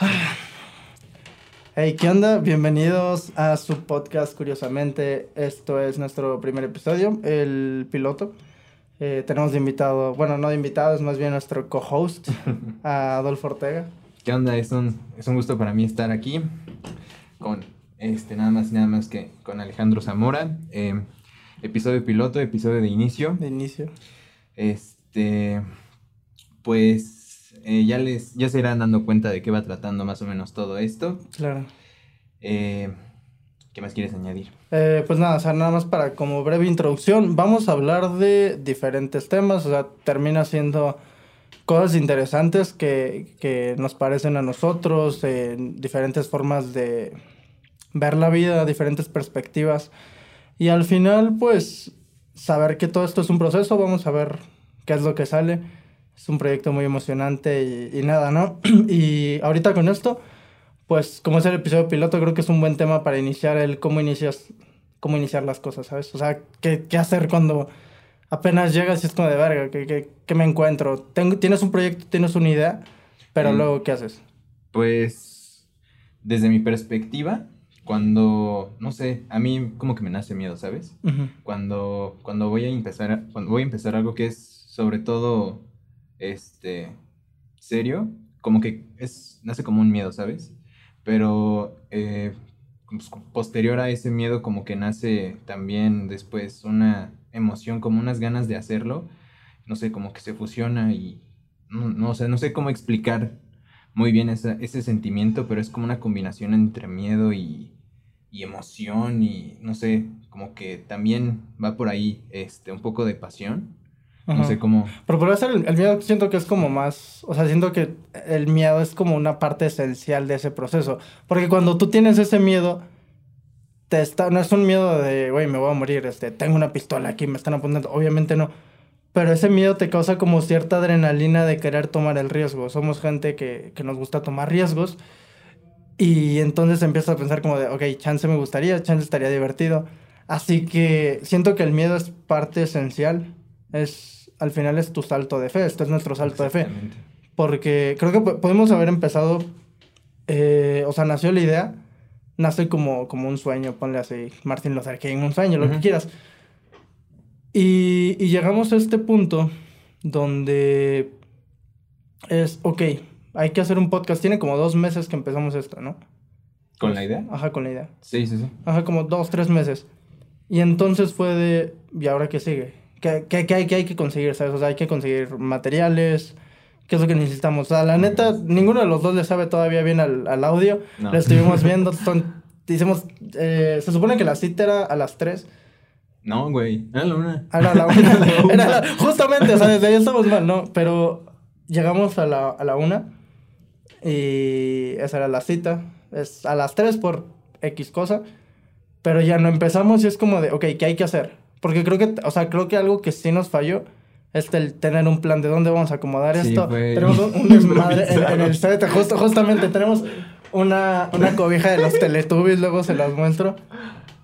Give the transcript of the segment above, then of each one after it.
Hey, ¿qué onda? Bienvenidos a su podcast, curiosamente. Esto es nuestro primer episodio, el piloto. Eh, tenemos de invitado, bueno, no de invitado, es más bien nuestro co-host, Adolfo Ortega. ¿Qué onda? Es un, es un gusto para mí estar aquí con este, nada más y nada más que con Alejandro Zamora. Eh, episodio piloto, episodio de inicio. De inicio. Este, pues eh, ya les, ya se irán dando cuenta de qué va tratando más o menos todo esto. Claro. Eh, ¿Qué más quieres añadir? Eh, pues nada, o sea, nada más para como breve introducción, vamos a hablar de diferentes temas, o sea, termina siendo cosas interesantes que, que nos parecen a nosotros, diferentes formas de ver la vida, diferentes perspectivas. Y al final, pues, saber que todo esto es un proceso, vamos a ver qué es lo que sale. Es un proyecto muy emocionante y, y nada, ¿no? y ahorita con esto pues como es el episodio piloto, creo que es un buen tema para iniciar el cómo inicias, cómo iniciar las cosas, ¿sabes? O sea, qué, qué hacer cuando apenas llegas y es como de verga, ¿qué, qué, qué me encuentro? Tengo, tienes un proyecto, tienes una idea, pero mm. luego, ¿qué haces? Pues, desde mi perspectiva, cuando, no sé, a mí como que me nace miedo, ¿sabes? cuando, cuando voy a empezar, cuando voy a empezar algo que es sobre todo, este, serio, como que es, nace como un miedo, ¿sabes? pero eh, pues, posterior a ese miedo como que nace también después una emoción, como unas ganas de hacerlo, no sé, como que se fusiona y no, no, no sé cómo explicar muy bien ese sentimiento, pero es como una combinación entre miedo y, y emoción y no sé, como que también va por ahí este, un poco de pasión no sé cómo. Pero por ser el, miedo, siento que es como más. O sea, siento que el miedo es como una parte esencial de ese proceso. Porque cuando tú tienes ese miedo, te está, no es un miedo de, güey, me voy a morir, este, tengo una pistola aquí, me están apuntando. Obviamente no. Pero ese miedo te causa como cierta adrenalina de querer tomar el riesgo. Somos gente que, que nos gusta tomar riesgos. Y entonces empiezas a pensar como de, ok, chance me gustaría, chance estaría divertido. Así que siento que el miedo es parte esencial. Es al final es tu salto de fe, este es nuestro salto de fe. Porque creo que podemos haber empezado, eh, o sea, nació la idea, nace como, como un sueño, ponle así, Martin Luther King, un sueño, lo que quieras. Y, y llegamos a este punto donde es, ok, hay que hacer un podcast. Tiene como dos meses que empezamos esto, ¿no? ¿Con la idea? Ajá, con la idea. Sí, sí, sí. Ajá, como dos, tres meses. Y entonces fue de, ¿y ahora qué sigue? ¿Qué, qué, hay, hay que conseguir, sabes? O sea, hay que conseguir materiales, qué es lo que necesitamos. O sea, la neta, ninguno de los dos le sabe todavía bien al, al audio. Lo estuvimos viendo, son, hicimos, eh, se supone que la cita era a las 3. No, güey, era la una. Era la una. era la, justamente, o sea, desde ahí estamos mal, ¿no? Pero llegamos a la, a la una y esa era la cita. Es a las 3 por X cosa. Pero ya no empezamos y es como de, ok, ¿qué hay que hacer? Porque creo que, o sea, creo que algo que sí nos falló es el tener un plan de dónde vamos a acomodar esto. Tenemos un, desmadre en, el set, justo, justamente tenemos una, una cobija de los Teletubbies, luego se las muestro.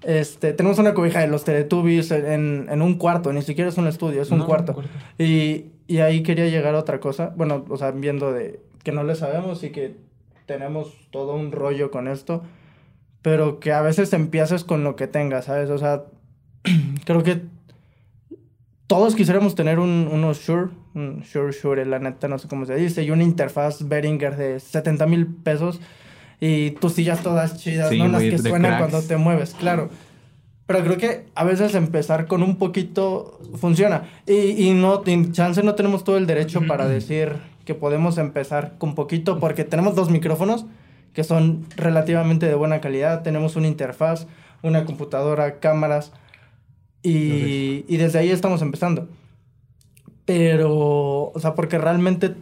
Este, tenemos una cobija de los Teletubbies en, en un cuarto, ni siquiera es un estudio, es un cuarto. Y, y ahí quería llegar a otra cosa, bueno, o sea, viendo de que no le sabemos y que tenemos todo un rollo con esto, pero que a veces empieces con lo que tengas, ¿sabes? O sea, creo que todos quisiéramos tener un, unos Shure, un Shure Shure, la neta, no sé cómo se dice, y una interfaz Behringer de 70 mil pesos y tus sillas todas chidas, ¿no? Las que suenan cuando te mueves, claro. Pero creo que a veces empezar con un poquito funciona. Y, y no, en chance no tenemos todo el derecho para decir que podemos empezar con poquito, porque tenemos dos micrófonos que son relativamente de buena calidad, tenemos una interfaz, una computadora, cámaras y, y desde ahí estamos empezando. Pero, o sea, porque realmente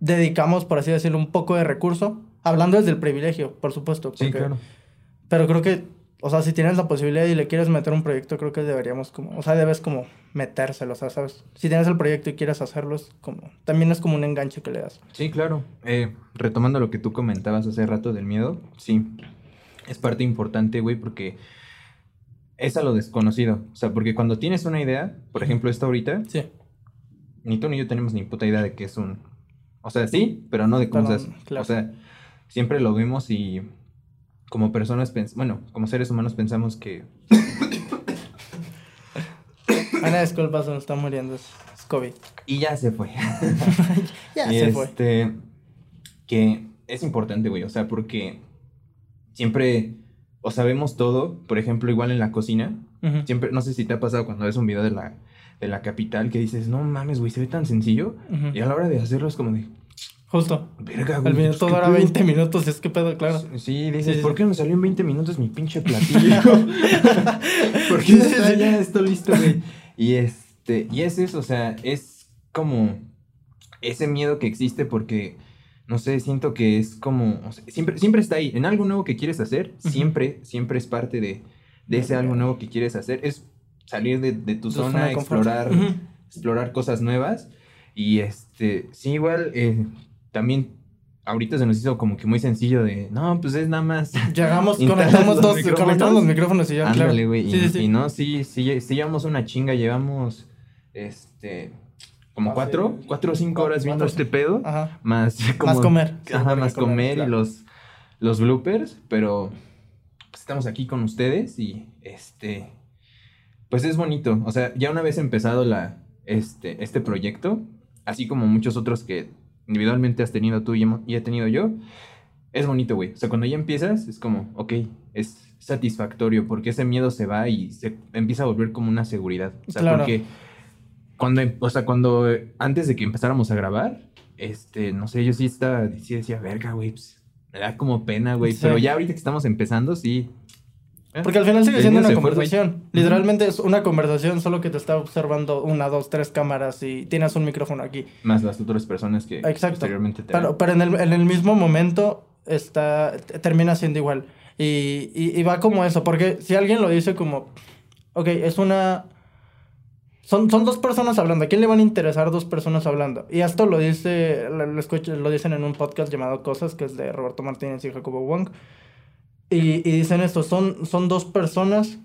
dedicamos, por así decirlo, un poco de recurso, hablando desde el privilegio, por supuesto. sí, claro. Pero creo que, o sea, si tienes la posibilidad y le quieres meter un proyecto, creo que deberíamos como, o sea, debes como metérselo, o sea, ¿sabes? Si tienes el proyecto y quieres hacerlo, es como, también es como un enganche que le das. Sí, claro. Eh, retomando lo que tú comentabas hace rato del miedo, sí, es parte importante, güey, porque es a lo desconocido. O sea, porque cuando tienes una idea, por ejemplo, esta ahorita, sí. ni tú ni yo tenemos ni puta idea de qué es un. O sea, sí, pero no de cómo se hace. O sea, siempre lo vemos y como personas, bueno, como seres humanos pensamos que... Ana, disculpa, se nos está muriendo, es COVID. Y ya se fue. ya se fue. Este, que es importante, güey, o sea, porque siempre, o sabemos todo, por ejemplo, igual en la cocina, siempre, no sé si te ha pasado cuando ves un video de la, de la capital que dices, no mames, güey, se ve tan sencillo, y a la hora de hacerlo es como de... Justo. Verga, güey. El minuto dura 20 minutos, es que pedo, claro. Sí, dices, ¿por qué me salió en 20 minutos mi pinche platillo? ¿Por qué ya esto listo, güey? Y este, y es eso, o sea, es como ese miedo que existe porque no sé, siento que es como, siempre, siempre está ahí, en algo nuevo que quieres hacer, siempre, siempre es parte de, ese algo nuevo que quieres hacer, es salir de, tu, zona, explorar, explorar cosas nuevas, y este, sí, igual, eh, también ahorita se nos hizo como que muy sencillo de, no, pues es nada más. Llegamos, conectamos dos, conectamos los micrófonos y ya, Ándale, y, y, no, sí, sí, sí llevamos una chinga, llevamos, este como cuatro, cuatro o cinco horas viendo este pedo. Ajá. Más, más comer. Ajá, más comer, y los, los bloopers, pero pues, estamos aquí con ustedes y este, pues es bonito. O sea, ya una vez empezado la, este, este proyecto, así como muchos otros que individualmente has tenido tú y, he tenido yo, es bonito, güey. O sea, cuando ya empiezas, es como, ok, es satisfactorio porque ese miedo se va y se empieza a volver como una seguridad. O sea, porque cuando, o sea, cuando antes de que empezáramos a grabar, este, no sé, yo sí estaba, sí decía, verga, güey, pues, me da como pena, güey, pero ya ahorita que estamos empezando, sí. Eh, Porque al final sigue siendo una conversación. Literalmente es una conversación, solo que te está observando una, dos, tres cámaras y tienes un micrófono aquí. Más las otras personas que Exacto. posteriormente te Pero, pero en, el, en el mismo momento está, termina siendo igual. Y, y, y va como eso, porque si alguien lo dice como, ok, es una son, son dos personas hablando. ¿A quién le van a interesar dos personas hablando? Y esto lo dice, lo, lo, dicen en un podcast llamado Cosas, que es de Roberto Martínez y Jacobo Wong. Y, y, dicen esto, son, son dos personas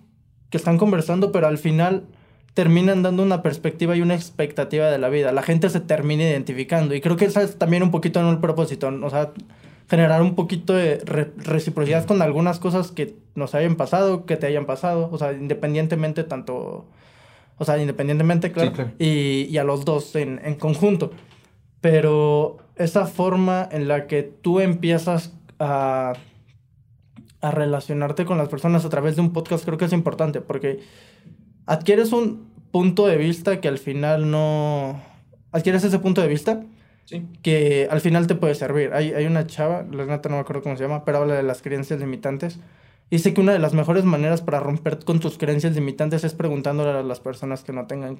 que están conversando, pero al final terminan dando una perspectiva y una expectativa de la vida. La gente se termina identificando. Y creo que esa es también un poquito en el propósito. O sea, generar un poquito de reciprocidad con algunas cosas que nos hayan pasado, que te hayan pasado. O sea, independientemente tanto o sea, independientemente, claro. Y, y, a los dos en, en, conjunto. Pero esa forma en la que tú empiezas a, a relacionarte con las personas a través de un podcast creo que es importante porque adquieres un punto de vista que al final no... Adquieres ese punto de vista sí. que al final te puede servir. Hay, hay una chava, la neta no me acuerdo cómo se llama, pero habla de las creencias limitantes y sé que una de las mejores maneras para romper con tus creencias limitantes es preguntándole a las personas que no tengan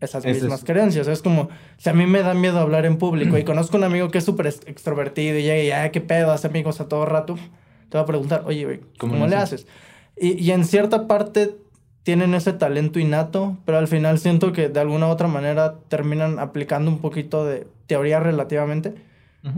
esas mismas creencias. Es como, si a mí me da miedo hablar en público y conozco un amigo que es súper extrovertido y llega y, ah, qué pedo, hace amigos a todo rato, te va a preguntar, oye, ¿cómo, le haces? Y, y en cierta parte tienen ese talento innato, pero al final siento que de alguna u otra manera terminan aplicando un poquito de teoría relativamente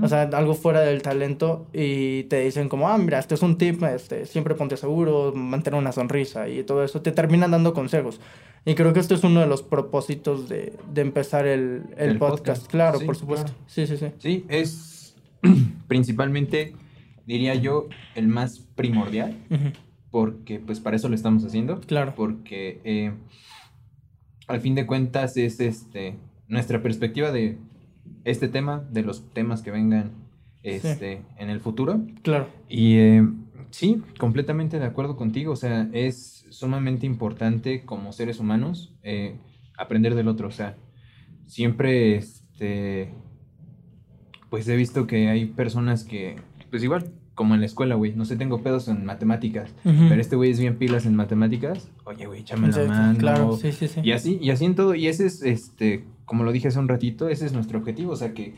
o sea, algo fuera del talento y te dicen como, ah, mira, este es un tip, este, siempre ponte seguro, mantener una sonrisa y todo eso. Te terminan dando consejos. Y creo que este es uno de los propósitos de, de empezar el, el, podcast. Claro, por supuesto. Sí, sí, sí. Sí, es principalmente, diría yo, el más primordial. Porque pues para eso lo estamos haciendo. Claro. Porque eh, al fin de cuentas es este nuestra perspectiva de este tema, de los temas que vengan este, en el futuro. Claro. Y eh, sí, completamente de acuerdo contigo. O sea, es sumamente importante como seres humanos eh, aprender del otro. O sea, siempre, este, pues he visto que hay personas que, pues igual, como en la escuela, güey, no sé, tengo pedos en matemáticas, pero este güey es bien pilas en matemáticas. Oye, güey, échame la mano. Claro, sí, sí, sí. Y así, y así en todo. Y ese es, este, como lo dije hace un ratito, ese es nuestro objetivo. O sea que,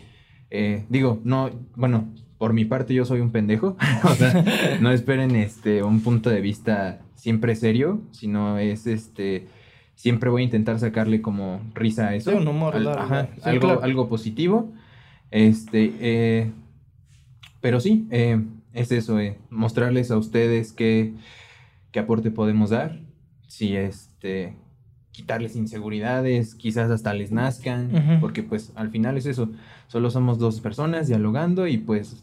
eh, digo, no, bueno, por mi parte yo soy un pendejo. o sea, no esperen este, un punto de vista siempre serio, sino es este. Siempre voy a intentar sacarle como risa a eso. Sí, un humor, ajá, algo, algo positivo. Este, eh, pero sí, eh, es eso, eh, mostrarles a ustedes qué, qué aporte podemos dar. Si este, quitarles inseguridades, quizás hasta les nazcan, porque pues al final es eso, solo somos dos personas dialogando y pues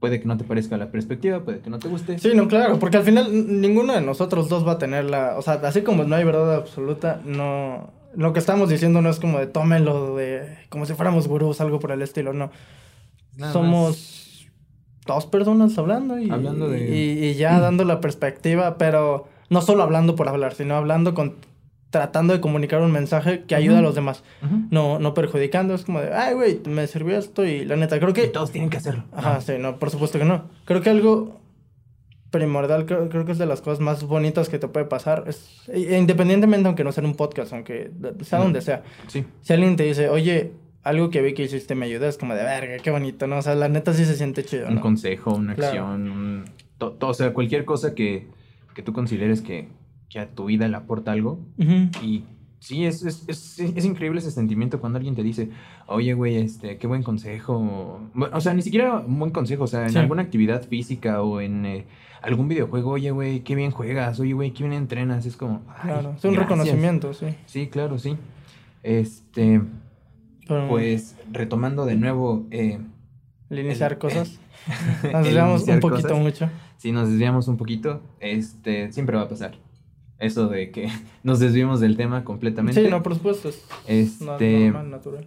puede que no te parezca la perspectiva, puede que no te guste. Sí, no, claro, porque al final ninguno de nosotros dos va a tener la, o sea, así como no hay verdad absoluta, no, lo que estamos diciendo no es como de tómenlo de, como si fuéramos gurús, algo por el estilo, no. Somos dos personas hablando y, hablando de... y, ya dando la perspectiva, pero no solo hablando por hablar, sino hablando con tratando de comunicar un mensaje que ayude a los demás, no, no perjudicando, es como de, ay, güey, me sirvió esto y la neta, creo que... Y todos tienen que hacerlo. Ajá, sí, no, por supuesto que no. Creo que algo primordial, creo, creo, que es de las cosas más bonitas que te puede pasar, es, e, independientemente aunque no sea un podcast, aunque sea donde sea. Sí. Si alguien te dice, oye, algo que vi que hiciste me ayuda, es como de, verga, qué bonito, ¿no? O sea, la neta sí se siente chido, Un consejo, una acción, un, o sea, cualquier cosa que, que tú consideres que que a tu vida le aporta algo. Y sí, es, es, es, es, increíble ese sentimiento cuando alguien te dice, oye, güey, este, qué buen consejo. O sea, ni siquiera un buen consejo, o sea, en alguna actividad física o en eh, algún videojuego, oye, güey, qué bien juegas, oye, güey, qué bien entrenas. Es como, claro, es un reconocimiento, sí. Sí, claro, sí. Este, pues retomando de nuevo. Eh, el iniciar cosas. Nos desviamos un poquito mucho. Si nos desviamos un poquito, este, siempre va a pasar eso de que nos desviemos del tema completamente. Sí, no, por supuesto. Es este, normal, natural.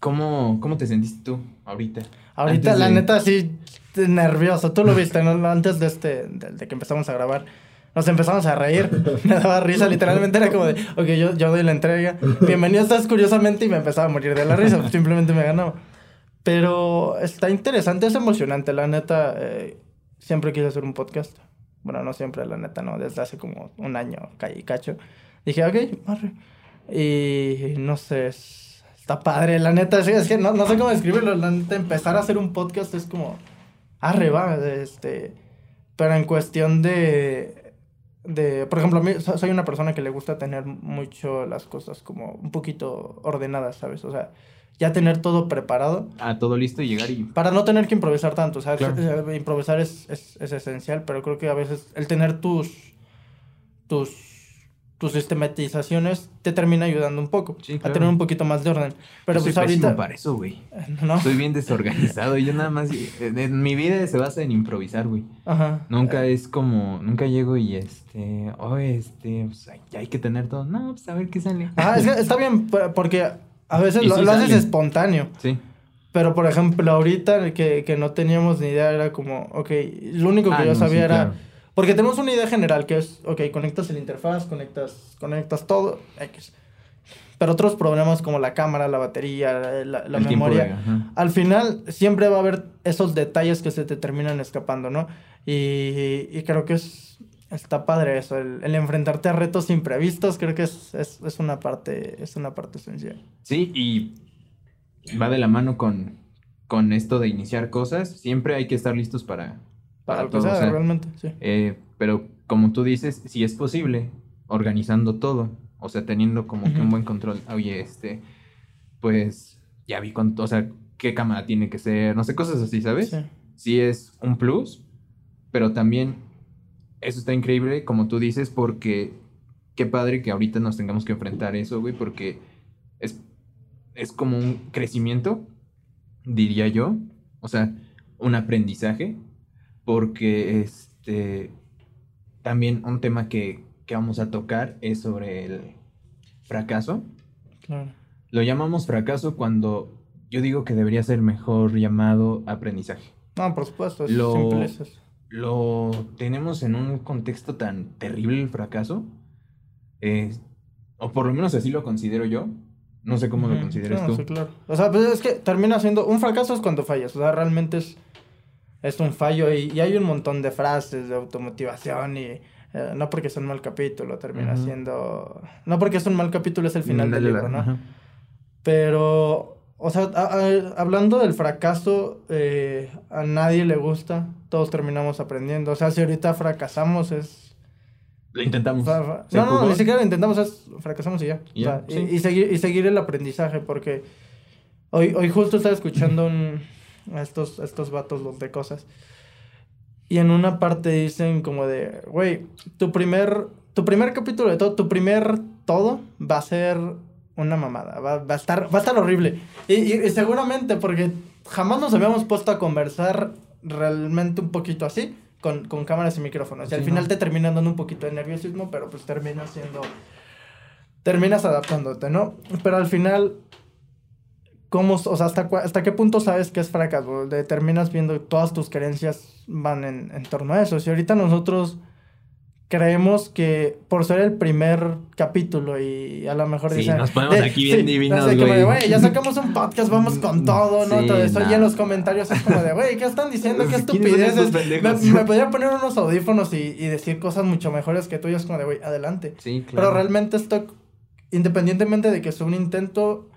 ¿Cómo, ¿Cómo te sentiste tú ahorita? Ahorita, la neta, sí, nervioso. Tú lo viste, ¿no? Antes de, este, de, que empezamos a grabar. Nos empezamos a reír. Me daba risa, literalmente era como de, ok, yo, yo doy la entrega. Bienvenido, estás curiosamente y me empezaba a morir de la risa. Simplemente me ganaba. Pero está interesante, es emocionante. La neta, eh, siempre quise hacer un podcast. Bueno, no siempre, la neta, no. Desde hace como un año y cacho. Dije, ok, marre. Y no sé, está padre. La neta, es que no, no sé cómo describirlo. La neta, empezar a hacer un podcast es como, arre, va. Este, pero en cuestión de, de, por ejemplo, a mí soy una persona que le gusta tener mucho las cosas como un poquito ordenadas, ¿sabes? O sea, ya tener todo preparado. Ah, todo listo y llegar y... Para no tener que improvisar tanto, o sea, eh, improvisar es, es, es, esencial, pero creo que a veces el tener tus, tus, tus sistematizaciones te termina ayudando un poco a tener un poquito más de orden. Pero pues ahorita... para eso, güey. ¿No? Soy bien desorganizado y yo nada más... En mi vida se basa en improvisar, güey. Ajá. Nunca es como... Nunca llego y este... Oh, este... Pues hay, hay que tener todo. No, pues a ver qué sale. Ah, está bien porque a veces lo, haces espontáneo. Sí. Pero, por ejemplo, ahorita que, que, no teníamos ni idea era como, ok, lo único que ah, yo sabía era... Porque tenemos una idea general que es, ok, conectas el interfaz, conectas, conectas todo, X. Pero otros problemas como la cámara, la batería, la, la memoria, al final siempre va a haber esos detalles que se te terminan escapando, ¿no? Y, y creo que es, Está padre eso, el, enfrentarte a retos imprevistos, creo que es, es, es, una parte, es una parte esencial. Sí, y va de la mano con, con esto de iniciar cosas. Siempre hay que estar listos para, para, todo. realmente, sí. Eh, pero como tú dices, si es posible, organizando todo, o sea, teniendo como que un buen control. Oye, este, pues ya vi cuánto, o sea, qué cámara tiene que ser, no sé, cosas así, ¿sabes? Sí. Sí es un plus, pero también eso está increíble, como tú dices, porque qué padre que ahorita nos tengamos que enfrentar eso, güey, porque es, es como un crecimiento, diría yo, o sea, un aprendizaje, porque este, también un tema que, que vamos a tocar es sobre el fracaso. Claro. Lo llamamos fracaso cuando yo digo que debería ser mejor llamado aprendizaje. No, por supuesto, es lo, lo tenemos en un contexto tan terrible el fracaso, eh, o por lo menos así lo considero yo. No sé cómo lo consideras tú. Sí, claro. O sea, pues es que termina siendo. Un fracaso es cuando fallas. O sea, realmente es, es un fallo. Y, hay un montón de frases de automotivación. Y eh, no porque es un mal capítulo, termina siendo. No porque es un mal capítulo, es el final del libro, ¿no? Pero o sea, hablando del fracaso, eh, a nadie le gusta, todos terminamos aprendiendo. O sea, si ahorita fracasamos es... Lo intentamos. no, no, ni siquiera lo intentamos, es fracasamos y ya. y, seguir, y seguir el aprendizaje, porque hoy, hoy justo estaba escuchando a estos, estos vatos los de cosas. Y en una parte dicen como de, güey, tu primer, tu primer capítulo de todo, tu primer todo va a ser una mamada. Va, a, estar, va a estar horrible. Y, seguramente porque jamás nos habíamos puesto a conversar realmente un poquito así, con, con cámaras y micrófonos. Y al final te termina dando un poquito de nerviosismo, pero pues termina siendo... Terminas adaptándote, ¿no? Pero al final ¿Cómo, o sea, hasta, hasta qué punto sabes que es fracaso? De, terminas viendo que todas tus creencias van en, en torno a eso. Si ahorita nosotros creemos que por ser el primer capítulo y a lo mejor sí, nos ponemos aquí bien divinos, güey. ya sacamos un podcast, vamos con todo, ¿no? todo eso. Y en los comentarios es como de, güey, ¿qué están diciendo? ¿Qué estupideces? Me, me, podría poner unos audífonos y, y, decir cosas mucho mejores que tú y es como de, güey, adelante. Sí, claro. Pero realmente esto, independientemente de que sea un intento,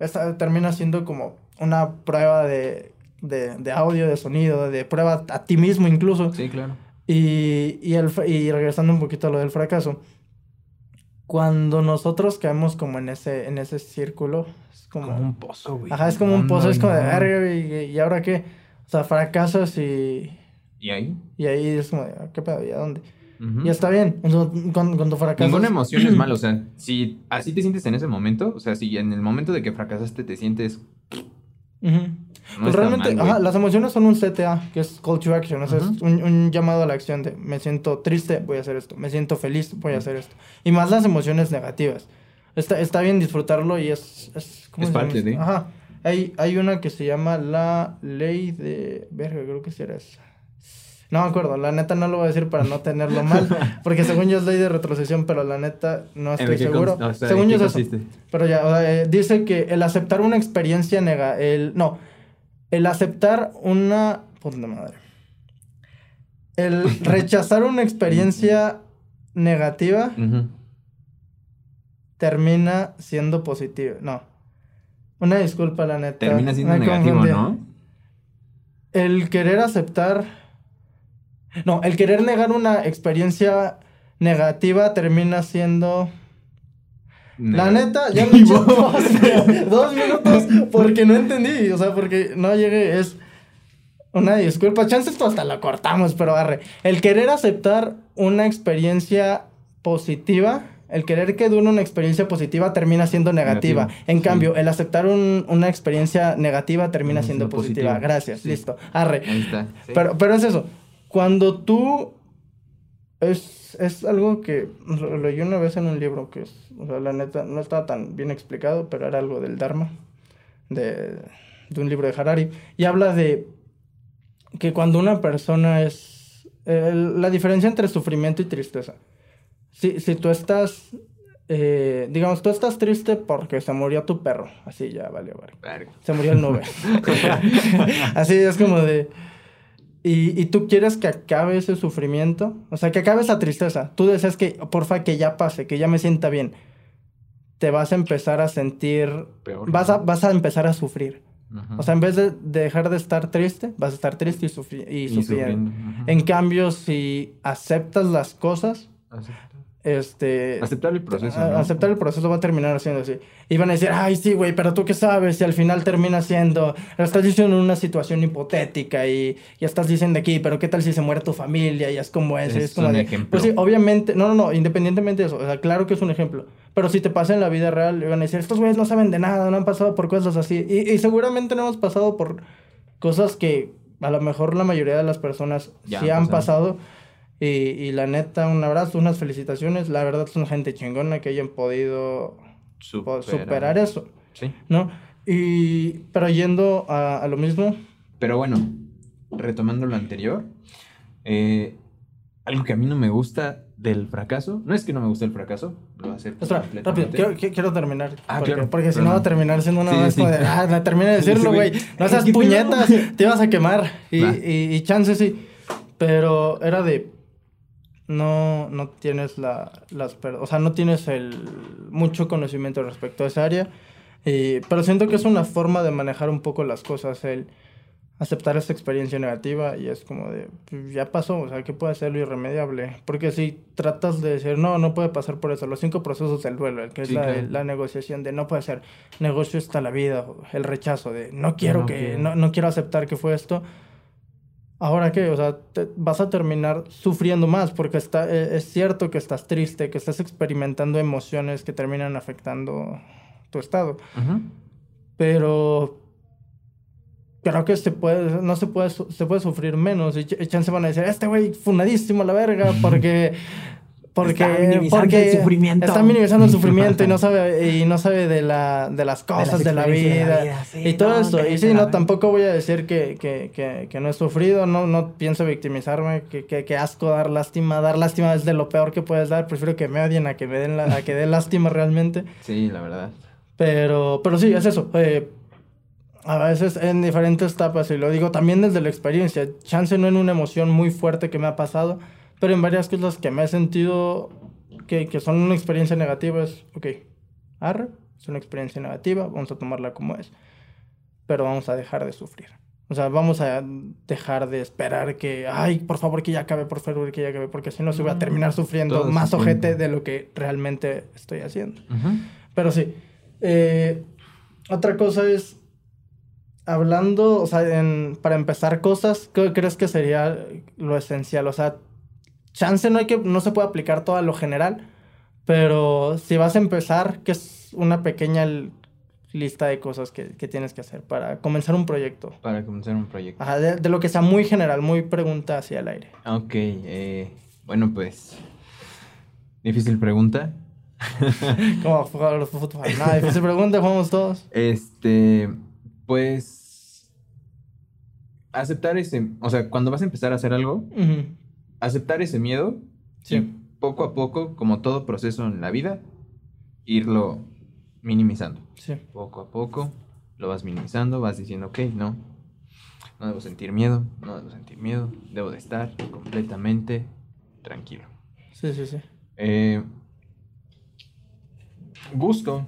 esta termina siendo como una prueba de, de, de, audio, de sonido, de prueba a ti mismo incluso. Sí, claro. Y, y, el, y regresando un poquito a lo del fracaso, cuando nosotros caemos como en ese, en ese círculo, es como... como un pozo, güey. Ajá, es como un pozo, es como de verga, y, y, ahora qué? O sea, fracasas y... ¿Y ahí? Y ahí es como de, ¿qué pedo? ¿Y a dónde? Y está bien. Cuando, cuando fracasas. Ninguna emoción es mala. O sea, si así te sientes en ese momento, o sea, si en el momento de que fracasaste te sientes. Pues realmente, ajá, las emociones son un CTA, que es call to action. O sea, es un, un, llamado a la acción de me siento triste, voy a hacer esto. Me siento feliz, voy a hacer esto. Y más las emociones negativas. Está, está bien disfrutarlo y es. Es, ¿cómo es parte de. Ajá. Hay, hay una que se llama la ley de. Verga, creo que sí era esa. No me acuerdo, la neta no lo voy a decir para no tenerlo mal, porque según yo es ley de retrocesión, pero la neta no estoy seguro. O sea, según yo es eso. Pero ya, o sea, eh, dice que el aceptar una experiencia nega, el no, el aceptar una, puta madre. El rechazar una experiencia negativa Uh -huh. termina siendo positiva. No. Una disculpa, la neta. Termina siendo me negativo, confundí. ¿no? El querer aceptar. No, el querer negar una experiencia negativa termina siendo. La neta, ya eché dos, dos minutos porque no entendí. O sea, porque no llegué. Es una disculpa. Chance esto hasta la cortamos, pero arre. El querer aceptar una experiencia positiva. El querer que dure una experiencia positiva termina siendo negativa. Negativa, En sí. cambio, el aceptar un- una experiencia negativa termina siendo siendo positiva. positiva. Gracias, Sí. listo. Arre. Ahí está. sí. Pero, pero es eso. Cuando tú. Es, es algo que lo leí una vez en un libro que es. O sea, la neta, no estaba tan bien explicado, pero era algo del Dharma. De, de un libro de Harari. Y habla de que cuando una persona es. el- la diferencia entre sufrimiento y tristeza. Si, si tú estás. eh, digamos, tú estás triste porque se murió tu perro. Así ya, vale, vale. Se murió el nube. Así es como de... Y, y tú quieres que acabe ese sufrimiento, o sea, que acabe esa tristeza. Tú deseas que, porfa, que ya pase, que ya me sienta bien. Te vas a empezar a sentir... Peor. Vas a, vas a empezar a sufrir. Ajá. O sea, en vez de dejar de estar triste, vas a estar triste y, sufri- y Y sufriendo. En cambio, si aceptas las cosas. Este... Aceptar el proceso. ¿no? Aceptar el proceso va a terminar siendo así. Y van a decir, ay, sí, güey, pero tú qué sabes. Y al final termina siendo. Lo estás diciendo en una situación hipotética y, y estás diciendo aquí, pero qué tal si se muere tu familia y es como ese. Es, Es como un de. ejemplo. Pues sí, obviamente. No, no, no, independientemente de eso. O sea, claro que es un ejemplo. Pero si te pasa en la vida real, van a decir, estos güeyes no saben de nada, no han pasado por cosas así. Y, y seguramente no hemos pasado por cosas que a lo mejor la mayoría de las personas Ya sí han han pasado. Y, y la neta, un abrazo, unas felicitaciones. La verdad, son gente chingona que hayan podido po- superar eso, Sí. ¿no? Y, pero yendo a, a lo mismo, Pero bueno, retomando lo anterior, eh, algo que a mí no me gusta del fracaso, no es que no me guste el fracaso, lo voy a hacer espera, rápido, quiero, qui- quiero terminar. Ah, porque, claro, porque si no va a terminar siendo una Sí, vez sí. como de, ah, la de decirlo, güey. No seas puñetas, te ibas a quemar. Y, Va. y, y chance sí. Pero era de. No, no tienes la, las. O sea, no tienes el mucho conocimiento respecto a esa área. Y- pero siento que es una forma de manejar un poco las cosas, el aceptar esa experiencia negativa y es como de, "Pues, ya pasó, o sea, ¿qué puede ser lo irremediable? Porque si tratas de decir, no, no puede pasar por eso, los cinco procesos del duelo, el que Sí, es la, claro. la negociación de no puede ser, negocio está la vida, el rechazo de no quiero no que, quiero. No, no quiero aceptar que fue esto. Ahora qué, o sea, te- vas a terminar sufriendo más porque está, e- es cierto que estás triste, que estás experimentando emociones que terminan afectando tu estado. Ajá. Pero creo que se puede, no se puede, se puede sufrir menos. Y, chance van a decir, este güey funadísimo a la verga, porque porque está minimizando el sufrimiento. Está minimizando el sufrimiento y no sabe y no sabe de la de las cosas de, la vida, y todo eso. Y sí, no tampoco voy a decir que, que, que, que, no he sufrido, no no pienso victimizarme, que, que, asco dar lástima, dar lástima es de lo peor que puedes dar, prefiero que me odien a que me den la, a que den lástima realmente. Sí, la verdad. Pero pero sí, es eso. Eh, a veces en diferentes etapas, y lo digo también desde la experiencia, chance no en una emoción muy fuerte que me ha pasado, pero en varias cosas que me he sentido que, que son una experiencia negativa es, ok, arre, es una experiencia negativa, vamos a tomarla como es, pero vamos a dejar de sufrir. O sea, vamos a dejar de esperar que, ay, por favor que ya acabe, por favor que ya acabe, porque si no se voy a terminar sufriendo más ojete de lo que realmente estoy haciendo. Pero sí. Eh, otra cosa es, hablando, o sea, en, para empezar cosas, ¿qué crees que sería lo esencial? O sea, chance no hay que, no se puede aplicar todo a lo general, pero si vas a empezar, que es una pequeña lista de cosas que, tienes que hacer para comenzar un proyecto. Para comenzar un proyecto. Ajá, de, lo que sea muy general, muy pregunta hacia el aire. Ok, eh, bueno pues, difícil pregunta. Como los fútbol. Nada, difícil pregunta, jugamos todos. Este, pues, aceptar ese, o sea, cuando vas a empezar a hacer algo, aceptar ese miedo sí. y poco a poco, como todo proceso en la vida, irlo minimizando. Sí. Poco a poco lo vas minimizando, vas diciendo, ok, no, no debo sentir miedo, no debo sentir miedo, debo de estar completamente tranquilo. Sí, sí, sí. Eh, gusto,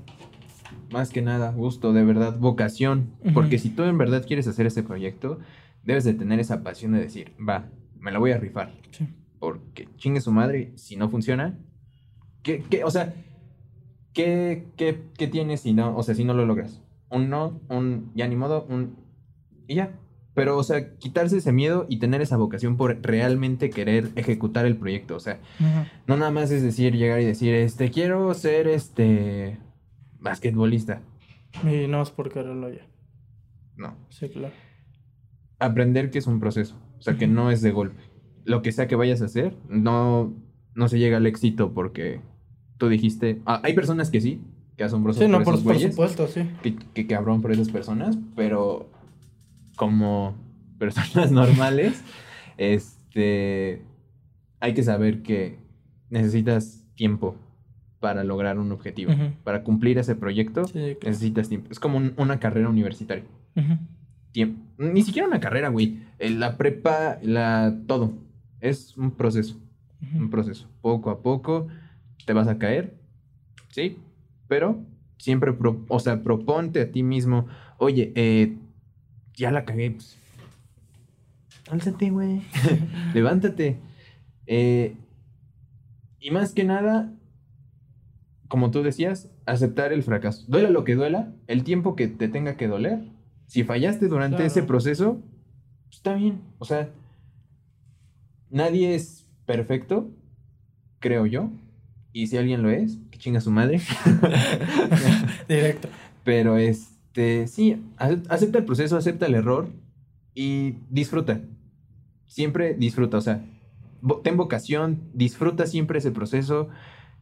más que nada, gusto, de verdad, vocación, porque si tú en verdad quieres hacer ese proyecto, debes de tener esa pasión de decir, va, me la voy a rifar. Sí. Porque chingue su madre, si no funciona, ¿qué, qué, o sea, ¿qué, qué, qué tienes si no, o sea, si no lo logras? Un no, un ya ni modo, un y ya. Pero, o sea, quitarse ese miedo y tener esa vocación por realmente querer ejecutar el proyecto. O sea, no nada más es decir, llegar y decir, este, quiero ser, este, basquetbolista. Y no es por quererlo ya. No. Sí, claro. Aprender que es un proceso. O sea, que no es de golpe. Lo que sea que vayas a hacer, no, no se llega al éxito porque tú dijiste. Ah, hay personas que sí, que asombroso sí, no, por, por supuesto, sí. Que, que cabrón por esas personas, pero como personas normales, este. Hay que saber que necesitas tiempo para lograr un objetivo. Para cumplir ese proyecto, necesitas tiempo. Es como una carrera universitaria tiempo. Ni siquiera una carrera, güey. Eh, la prepa, la. todo. Es un proceso. Un proceso. Poco a poco te vas a caer. Sí. Pero siempre, o sea, proponte a ti mismo. Oye, eh, ya la cagué. Pues, álzate, güey. Levántate. Eh, y más que nada, como tú decías, aceptar el fracaso. Duela lo que duela, el tiempo que te tenga que doler, si fallaste durante ese proceso, pues, está bien. O sea, nadie es perfecto, creo yo. Y si alguien lo es, que chinga su madre. Directo. Pero este, sí, acepta el proceso, acepta el error y disfruta. Siempre disfruta, o sea, ten vocación, disfruta siempre ese proceso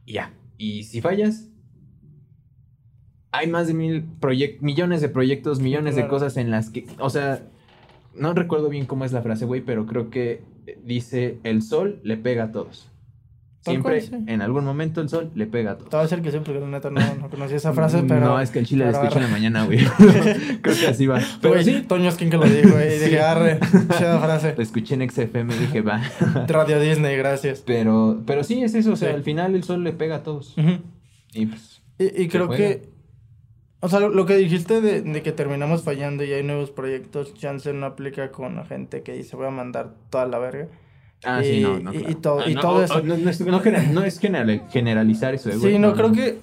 y ya. Y si fallas, hay más de mil millones de proyectos, millones de cosas en las que, o sea, no recuerdo bien cómo es la frase, güey, pero creo que dice, el sol le pega a todos. Siempre, en algún momento, el sol le pega a todos. Va a decir que siempre, porque neta no, no conocía esa frase, pero... No, es que el chile la escucho en la mañana, güey. creo que así va. Pero sí. Toño es quien que lo dijo, güey. Y dije, arre, esa frase. Lo escuché en XFM y dije, va. Radio Disney, gracias. Pero, pero sí, es eso. O sea, al final el sol le pega a todos. Y pues... Y, creo que o sea, lo, que dijiste de, de, que terminamos fallando y hay nuevos proyectos, chance no aplica con la gente que dice voy a mandar toda la verga. Ah, sí, no, no. Y, todo, y todo eso. No, es, generalizar eso. sí, no, creo que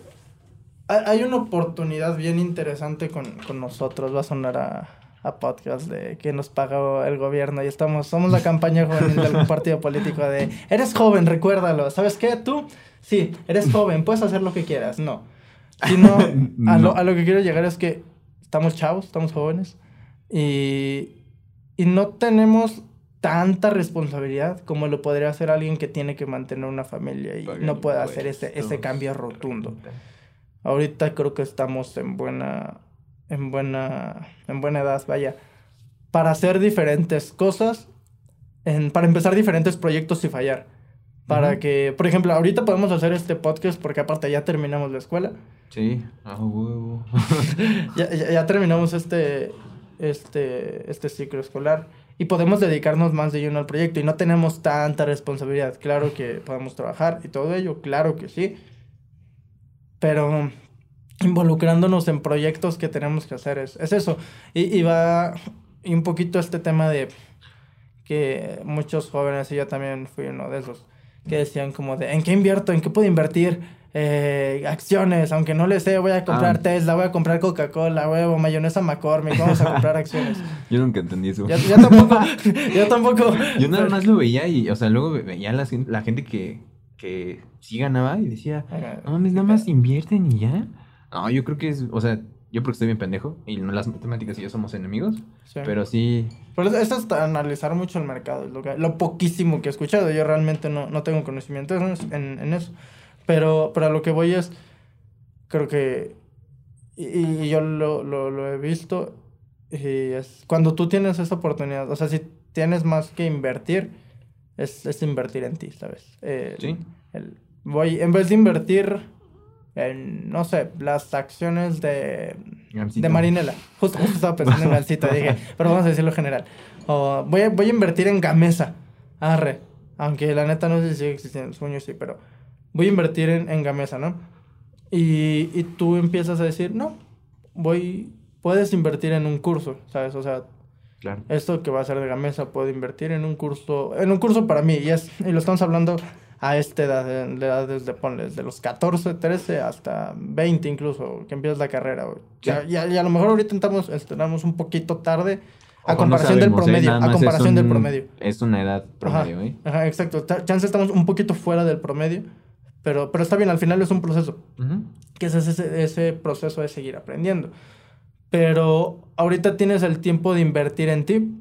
hay una oportunidad bien interesante con, con nosotros. Va a sonar a, a, podcast de que nos paga el gobierno y estamos, somos la campaña juvenil del partido político de eres joven, recuérdalo. ¿Sabes qué? Tú, sí, eres joven, puedes hacer lo que quieras. No. Sino, a, lo, a lo que quiero llegar es que estamos chavos, estamos jóvenes. Y, y no tenemos tanta responsabilidad como lo podría hacer alguien que tiene que mantener una familia y no puede hacer ese, ese cambio rotundo. Ahorita creo que estamos en buena, en buena, en buena edad, vaya, para hacer diferentes cosas, en, para empezar diferentes proyectos y fallar. Para que, por ejemplo, ahorita podemos hacer este podcast porque aparte ya terminamos la escuela. Sí, ah, huevo. ya, ya, ya, terminamos este, este, este ciclo escolar y podemos dedicarnos más de lleno al proyecto y no tenemos tanta responsabilidad. Claro que podemos trabajar y todo ello, claro que sí, pero involucrándonos en proyectos que tenemos que hacer es, es eso. Y, y va y un poquito este tema de que muchos jóvenes, y yo también fui uno de esos, que decían como de, ¿en qué invierto? ¿En qué puedo invertir? Eh, acciones, aunque no le sé, voy a comprar ah. Tesla, voy a comprar Coca-Cola, huevo, mayonesa McCormick, vamos a comprar acciones. Yo nunca entendí eso. Yo, tampoco, yo tampoco. Yo nada más lo veía y, o sea, luego veía la, la gente que, que sí ganaba y decía, no mames, nada más invierten y ya. No, yo creo que es, o sea, yo porque estoy bien pendejo y las matemáticas y yo somos enemigos, pero sí... Pero esto es analizar mucho el mercado, lo, lo poquísimo que he escuchado, yo realmente no, no tengo conocimiento en, en eso. Pero, pero a lo que voy es, creo que, y, yo lo, lo, lo, he visto, y es cuando tú tienes esa oportunidad, o sea, si tienes más que invertir, es, es invertir en ti, ¿sabes? sí. El, voy, en vez de invertir en, no sé, las acciones de, de Marinela, justo, estaba pensando en Gansito, dije, pero vamos a decirlo general, o voy, a, voy a invertir en Gamesa, arre, aunque la neta no sé si sigue existiendo, sueño sí, pero voy a invertir en, en Gamesa, ¿no? Y, y, tú empiezas a decir, no, voy, puedes invertir en un curso, ¿sabes? O sea, claro. esto que va a ser de Gamesa, puedo invertir en un curso, en un curso para mí, y, es, y lo estamos hablando a esta edad, de edad desde, ponle, desde los 14, 13 hasta 20 incluso, que empiezas la carrera. Ya, ya, a lo mejor ahorita estamos, estamos un poquito tarde a comparación del promedio, a comparación del promedio. Es una edad promedio, ¿eh? Ajá, exacto. Chance estamos un poquito fuera del promedio. Pero, pero está bien, al final es un proceso. Que es ese, ese proceso de seguir aprendiendo. Pero ahorita tienes el tiempo de invertir en ti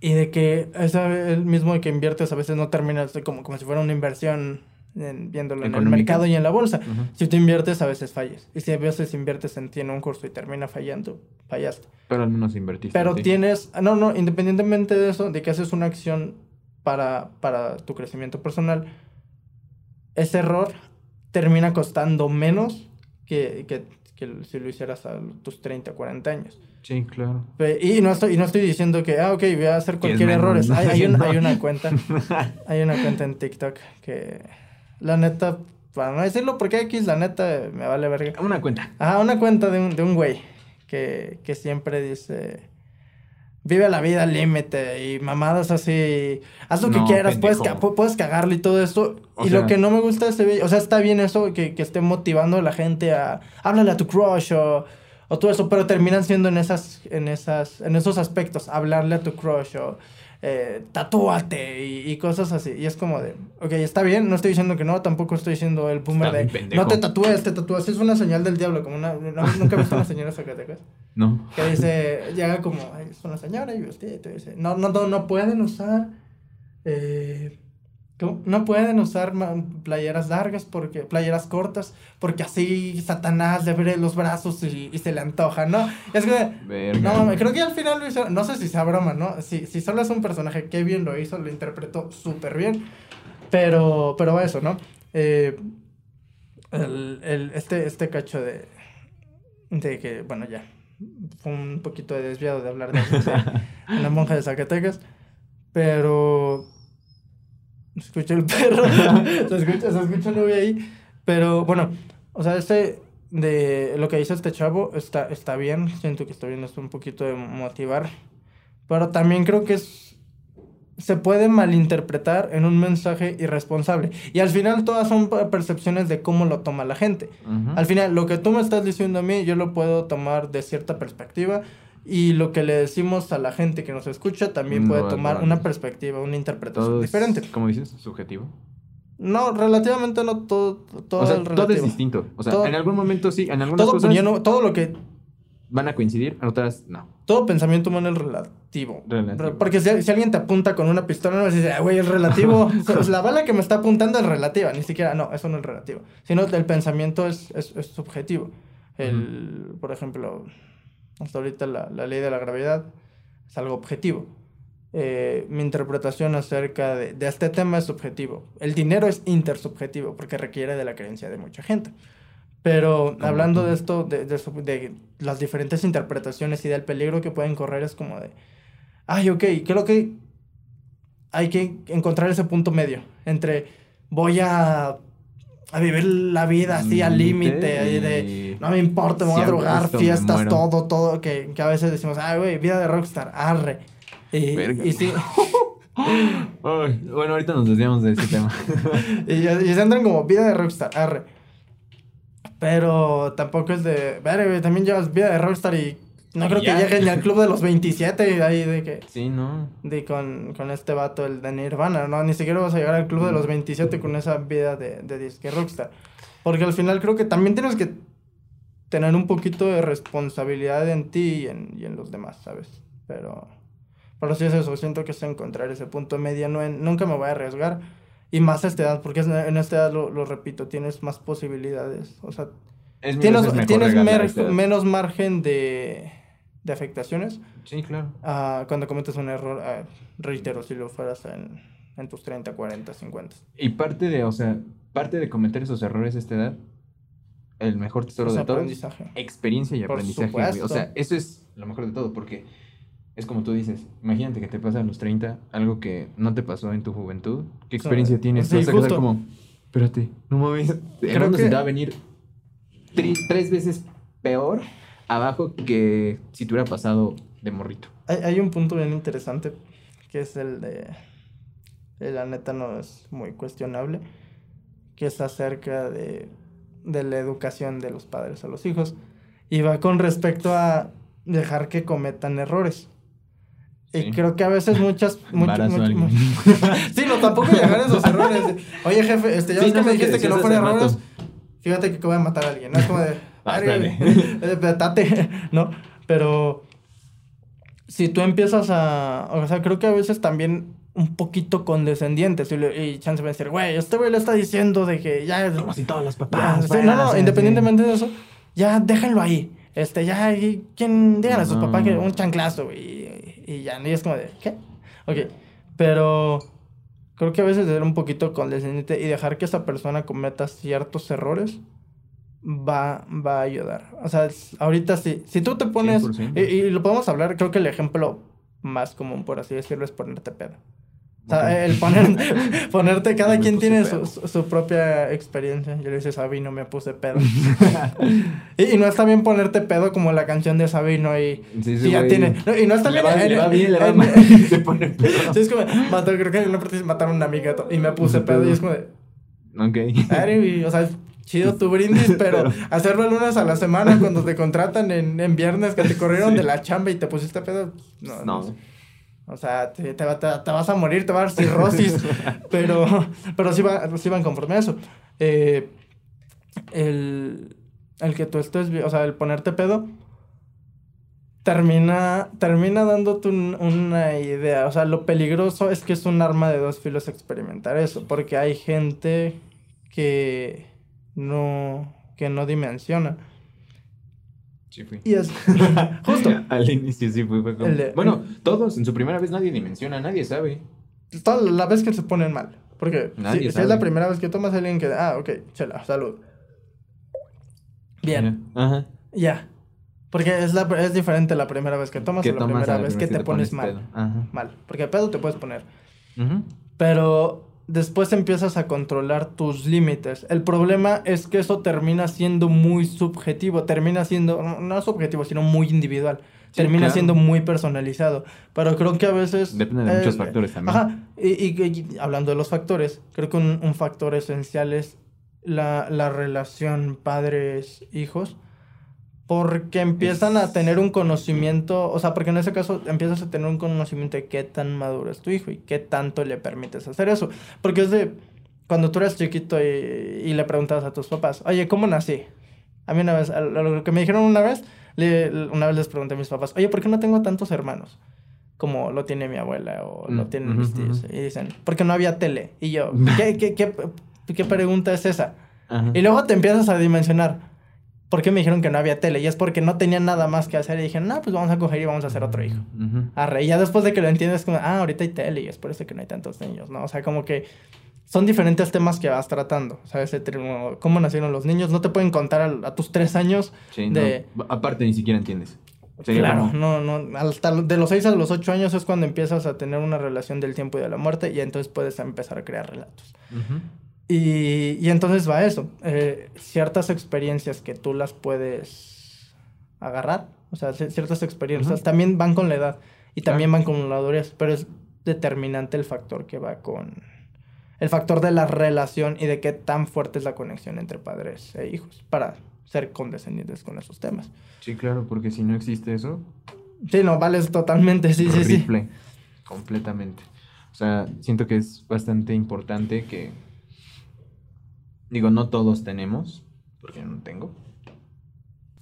y de que ese, el mismo de que inviertes a veces no terminas como, como si fuera una inversión en, viéndolo en el mercado y en la bolsa. Si tú inviertes, a veces falles. Y si a veces inviertes en ti en un curso y termina fallando, fallaste. Pero al menos invertiste. Pero tienes, no, no, independientemente de eso, de que haces una acción para, para tu crecimiento personal, ese error termina costando menos que, que, que si lo hicieras a tus 30, 40 años. Sí, claro. Y no estoy, y no estoy diciendo que, ah, ok, voy a hacer cualquier error. Hay, hay, hay, una cuenta, hay una cuenta en TikTok que, la neta, para no decirlo porque X, la neta, me vale verga. Una cuenta. Ajá, una cuenta de un, de un güey que, que siempre dice vive la vida al límite y mamadas así. Haz lo que quieras, puedes, puedes cagarle y todo esto. y lo que no me gusta es, o sea, está bien eso, que, que esté motivando a la gente a, háblale a tu crush o, o todo eso, pero terminan siendo en esas, en esas, en esos aspectos, hablarle a tu crush o eh, tatúate y, cosas así. Y es como de, ok, está bien, no estoy diciendo que no, tampoco estoy diciendo el boomer de, no te tatúes, te tatúas. Es una señal del diablo, como una, ¿nunca he visto una señora Zacatecas? No. Que dice, llega como, es una señora y usted, te dice, no, no, no, no pueden usar, eh, no pueden usar playeras largas, porque playeras cortas, porque así Satanás le abre los brazos y, y se le antoja, ¿no? Es que, no, creo que al final lo hizo, no sé si sea broma, ¿no? Si, si solo es un personaje, qué bien lo hizo, lo interpretó súper bien, pero, pero eso, ¿no? Eh, el, el, este, este cacho de, de que, bueno, ya, fue un poquito de desviado de hablar de, de una monja de Zacatecas, pero escucha el perro, se escucha, se escucha el ahí. Pero bueno, o sea, este de lo que dice este chavo está, está bien. Siento que está bien esto un poquito de motivar. Pero también creo que es. Se puede malinterpretar en un mensaje irresponsable. Y al final todas son percepciones de cómo lo toma la gente. Al final, lo que tú me estás diciendo a mí, yo lo puedo tomar de cierta perspectiva y lo que le decimos a la gente que nos escucha también puede tomar una perspectiva, una interpretación diferente. como dices, subjetivo. No, relativamente no todo, todo, o sea, todo es distinto. O sea, en algún momento sí, en algunas todo cosas... todo lo que van a coincidir, en otras no. Todo pensamiento humano es relativo. Porque si, alguien te apunta con una pistola, no vas a decir, güey, es relativo. la bala que me está apuntando es relativa. Ni siquiera, no, eso no es relativo. Sino el pensamiento es, es, subjetivo. El, Por ejemplo, hasta ahorita la, la, ley de la gravedad es algo objetivo. Eh, mi interpretación acerca de, de, este tema es subjetivo. El dinero es intersubjetivo porque requiere de la creencia de mucha gente. Pero hablando de esto, de, de, las diferentes interpretaciones y del peligro que pueden correr, es como de, ay, ok, creo que hay que encontrar ese punto medio entre voy a, a vivir la vida así al límite, y de no me importa, me voy a drogar, fiestas, todo, todo, que, que, a veces decimos, ay, güey, vida de rockstar, arre. Y, y sí. bueno, ahorita nos desviamos de ese tema. y, y se entran como vida de rockstar, arre. Pero tampoco es de. Ver, también llevas vida de rockstar y no creo que llegue ni al club de los 27 ahí de que. Sí, no. De con, con este vato, el de Nirvana, ¿no? Ni siquiera vas a llegar al club de los 27 con esa vida de, de disque rockstar. Porque al final creo que también tienes que tener un poquito de responsabilidad en ti y en, y en los demás, ¿sabes? Pero. Pero sí es eso, siento que es encontrar ese punto medio. No, nunca me voy a arriesgar y más a esta edad, porque en esta edad, lo, repito, tienes más posibilidades. O sea, tienes, tienes menos margen de, de, afectaciones. Sí, claro. cuando cometes un error, reitero, si lo fueras en, en, tus 30, 40, 50. Y parte de, o sea, parte de cometer esos errores a esta edad, el mejor tesoro de todo, experiencia y aprendizaje. O sea, eso es lo mejor de todo, porque es como tú dices, imagínate que te pasa a los 30 algo que no te pasó en tu juventud. ¿Qué experiencia tienes? Sí, vas a quedar como, espérate, no mames, creo que se te va a venir tres veces peor abajo que si te hubiera pasado de morrito. Hay, hay un punto bien interesante que es el de, la neta no es muy cuestionable, que es acerca de, de la educación de los padres a los hijos. Y va con respecto a dejar que cometan errores. Y creo que a veces muchas... muchas sí, no, tampoco a esos errores. Oye, jefe, este, ya ves que me dijiste que no fueron errores. Fíjate que voy a matar a alguien. No es como de... Tate, ¿no? Pero si tú empiezas a... O sea, creo que a veces también un poquito condescendientes y, y chance va a decir, güey, este güey le está diciendo de que ya... Como si todos los papás... no, no, independientemente de eso, ya déjenlo ahí. Este, ya, ¿quién? Díganle a sus papás que un chanclazo, güey y ya, y es como de, ¿qué? Ok, pero creo que a veces ser un poquito condescendiente y dejar que esa persona cometa ciertos errores va, va a ayudar. O sea, ahorita sí, si tú te pones, y, y, lo podemos hablar, creo que el ejemplo más común, por así decirlo, es ponerte pedo. O sea, el poner, ponerte, cada quien tiene su, su, propia experiencia. Yo le dice Sabino, me puse pedo. y, no está bien ponerte pedo como la canción de Sabino y, sí, sí, ya tiene. y no está bien. le va bien, le va mal. se pone pedo. Sí, es como, mató, creo que en una parte mataron a una amiga y me puse pedo y es como de. Ok. y, o sea, chido tu brindis, pero, hacerlo lunes a la semana cuando te contratan en, en viernes que te corrieron de la chamba y te pusiste pedo. no. no. O sea, te, te, vas a morir, te va a dar cirrosis. pero, pero sí, va, sí van conforme a eso. Eh, el, el que tú estés, o sea, el ponerte pedo, termina, termina dándote una idea. O sea, lo peligroso es que es un arma de dos filos experimentar eso. Porque hay gente que no, que no dimensiona. Sí fui. Y es justo. Al inicio sí fui. Fue como... bueno, todos, en su primera vez nadie dimensiona, nadie sabe. Toda la vez que se ponen mal. Porque si, es la primera vez que tomas a alguien que... Ah, ok, chela, salud. Bien. Ajá. Ya. Porque es, la, es diferente la primera vez que tomas a la primera vez que te, pones, mal. Ajá. Mal. Porque pedo te puedes poner. Pero después empiezas a controlar tus límites. El problema es que eso termina siendo muy subjetivo, termina siendo, no subjetivo, sino muy individual. termina siendo muy personalizado. Pero creo que a veces... Depende de muchos eh, factores también. Ajá. Y, hablando de los factores, creo que un, un factor esencial es la, la relación padres-hijos porque empiezan a tener un conocimiento, o sea, porque en ese caso empiezas a tener un conocimiento de qué tan maduro es tu hijo y qué tanto le permites hacer eso. Porque es de, cuando tú eres chiquito y, le preguntas a tus papás, oye, ¿cómo nací? A mí una vez, lo que me dijeron una vez, una vez les pregunté a mis papás, oye, ¿por qué no tengo tantos hermanos? Como lo tiene mi abuela o lo mm, tienen mis tíos. Y dicen, porque no había tele. Y yo, ¿qué, qué, qué, qué pregunta es esa? Y luego te empiezas a dimensionar. ¿Por qué me dijeron que no había tele? Y es porque no tenían nada más que hacer. Y dijeron, no, pues vamos a coger y vamos a hacer otro hijo. Uh Y ya después de que lo entiendes, como, ah, ahorita hay tele y es por eso que no hay tantos niños, ¿no? O sea, como que son diferentes temas que vas tratando. ¿Sabes? ¿Cómo nacieron los niños? No te pueden contar a, tus tres años de... Aparte, ni siquiera entiendes. claro, no, no. Hasta de los seis a los ocho años es cuando empiezas a tener una relación del tiempo y de la muerte y entonces puedes empezar a crear relatos. Y, y, entonces va eso. Eh, ciertas experiencias que tú las puedes agarrar, o sea, ciertas experiencias también van con la edad y también van con la madurez, pero es determinante el factor que va con el factor de la relación y de qué tan fuerte es la conexión entre padres e hijos para ser condescendientes con esos temas. Sí, claro, porque si no existe eso... Sí, no, vales totalmente, sí, sí, sí. completamente. O sea, siento que es bastante importante que... Digo, no todos tenemos, porque yo no tengo.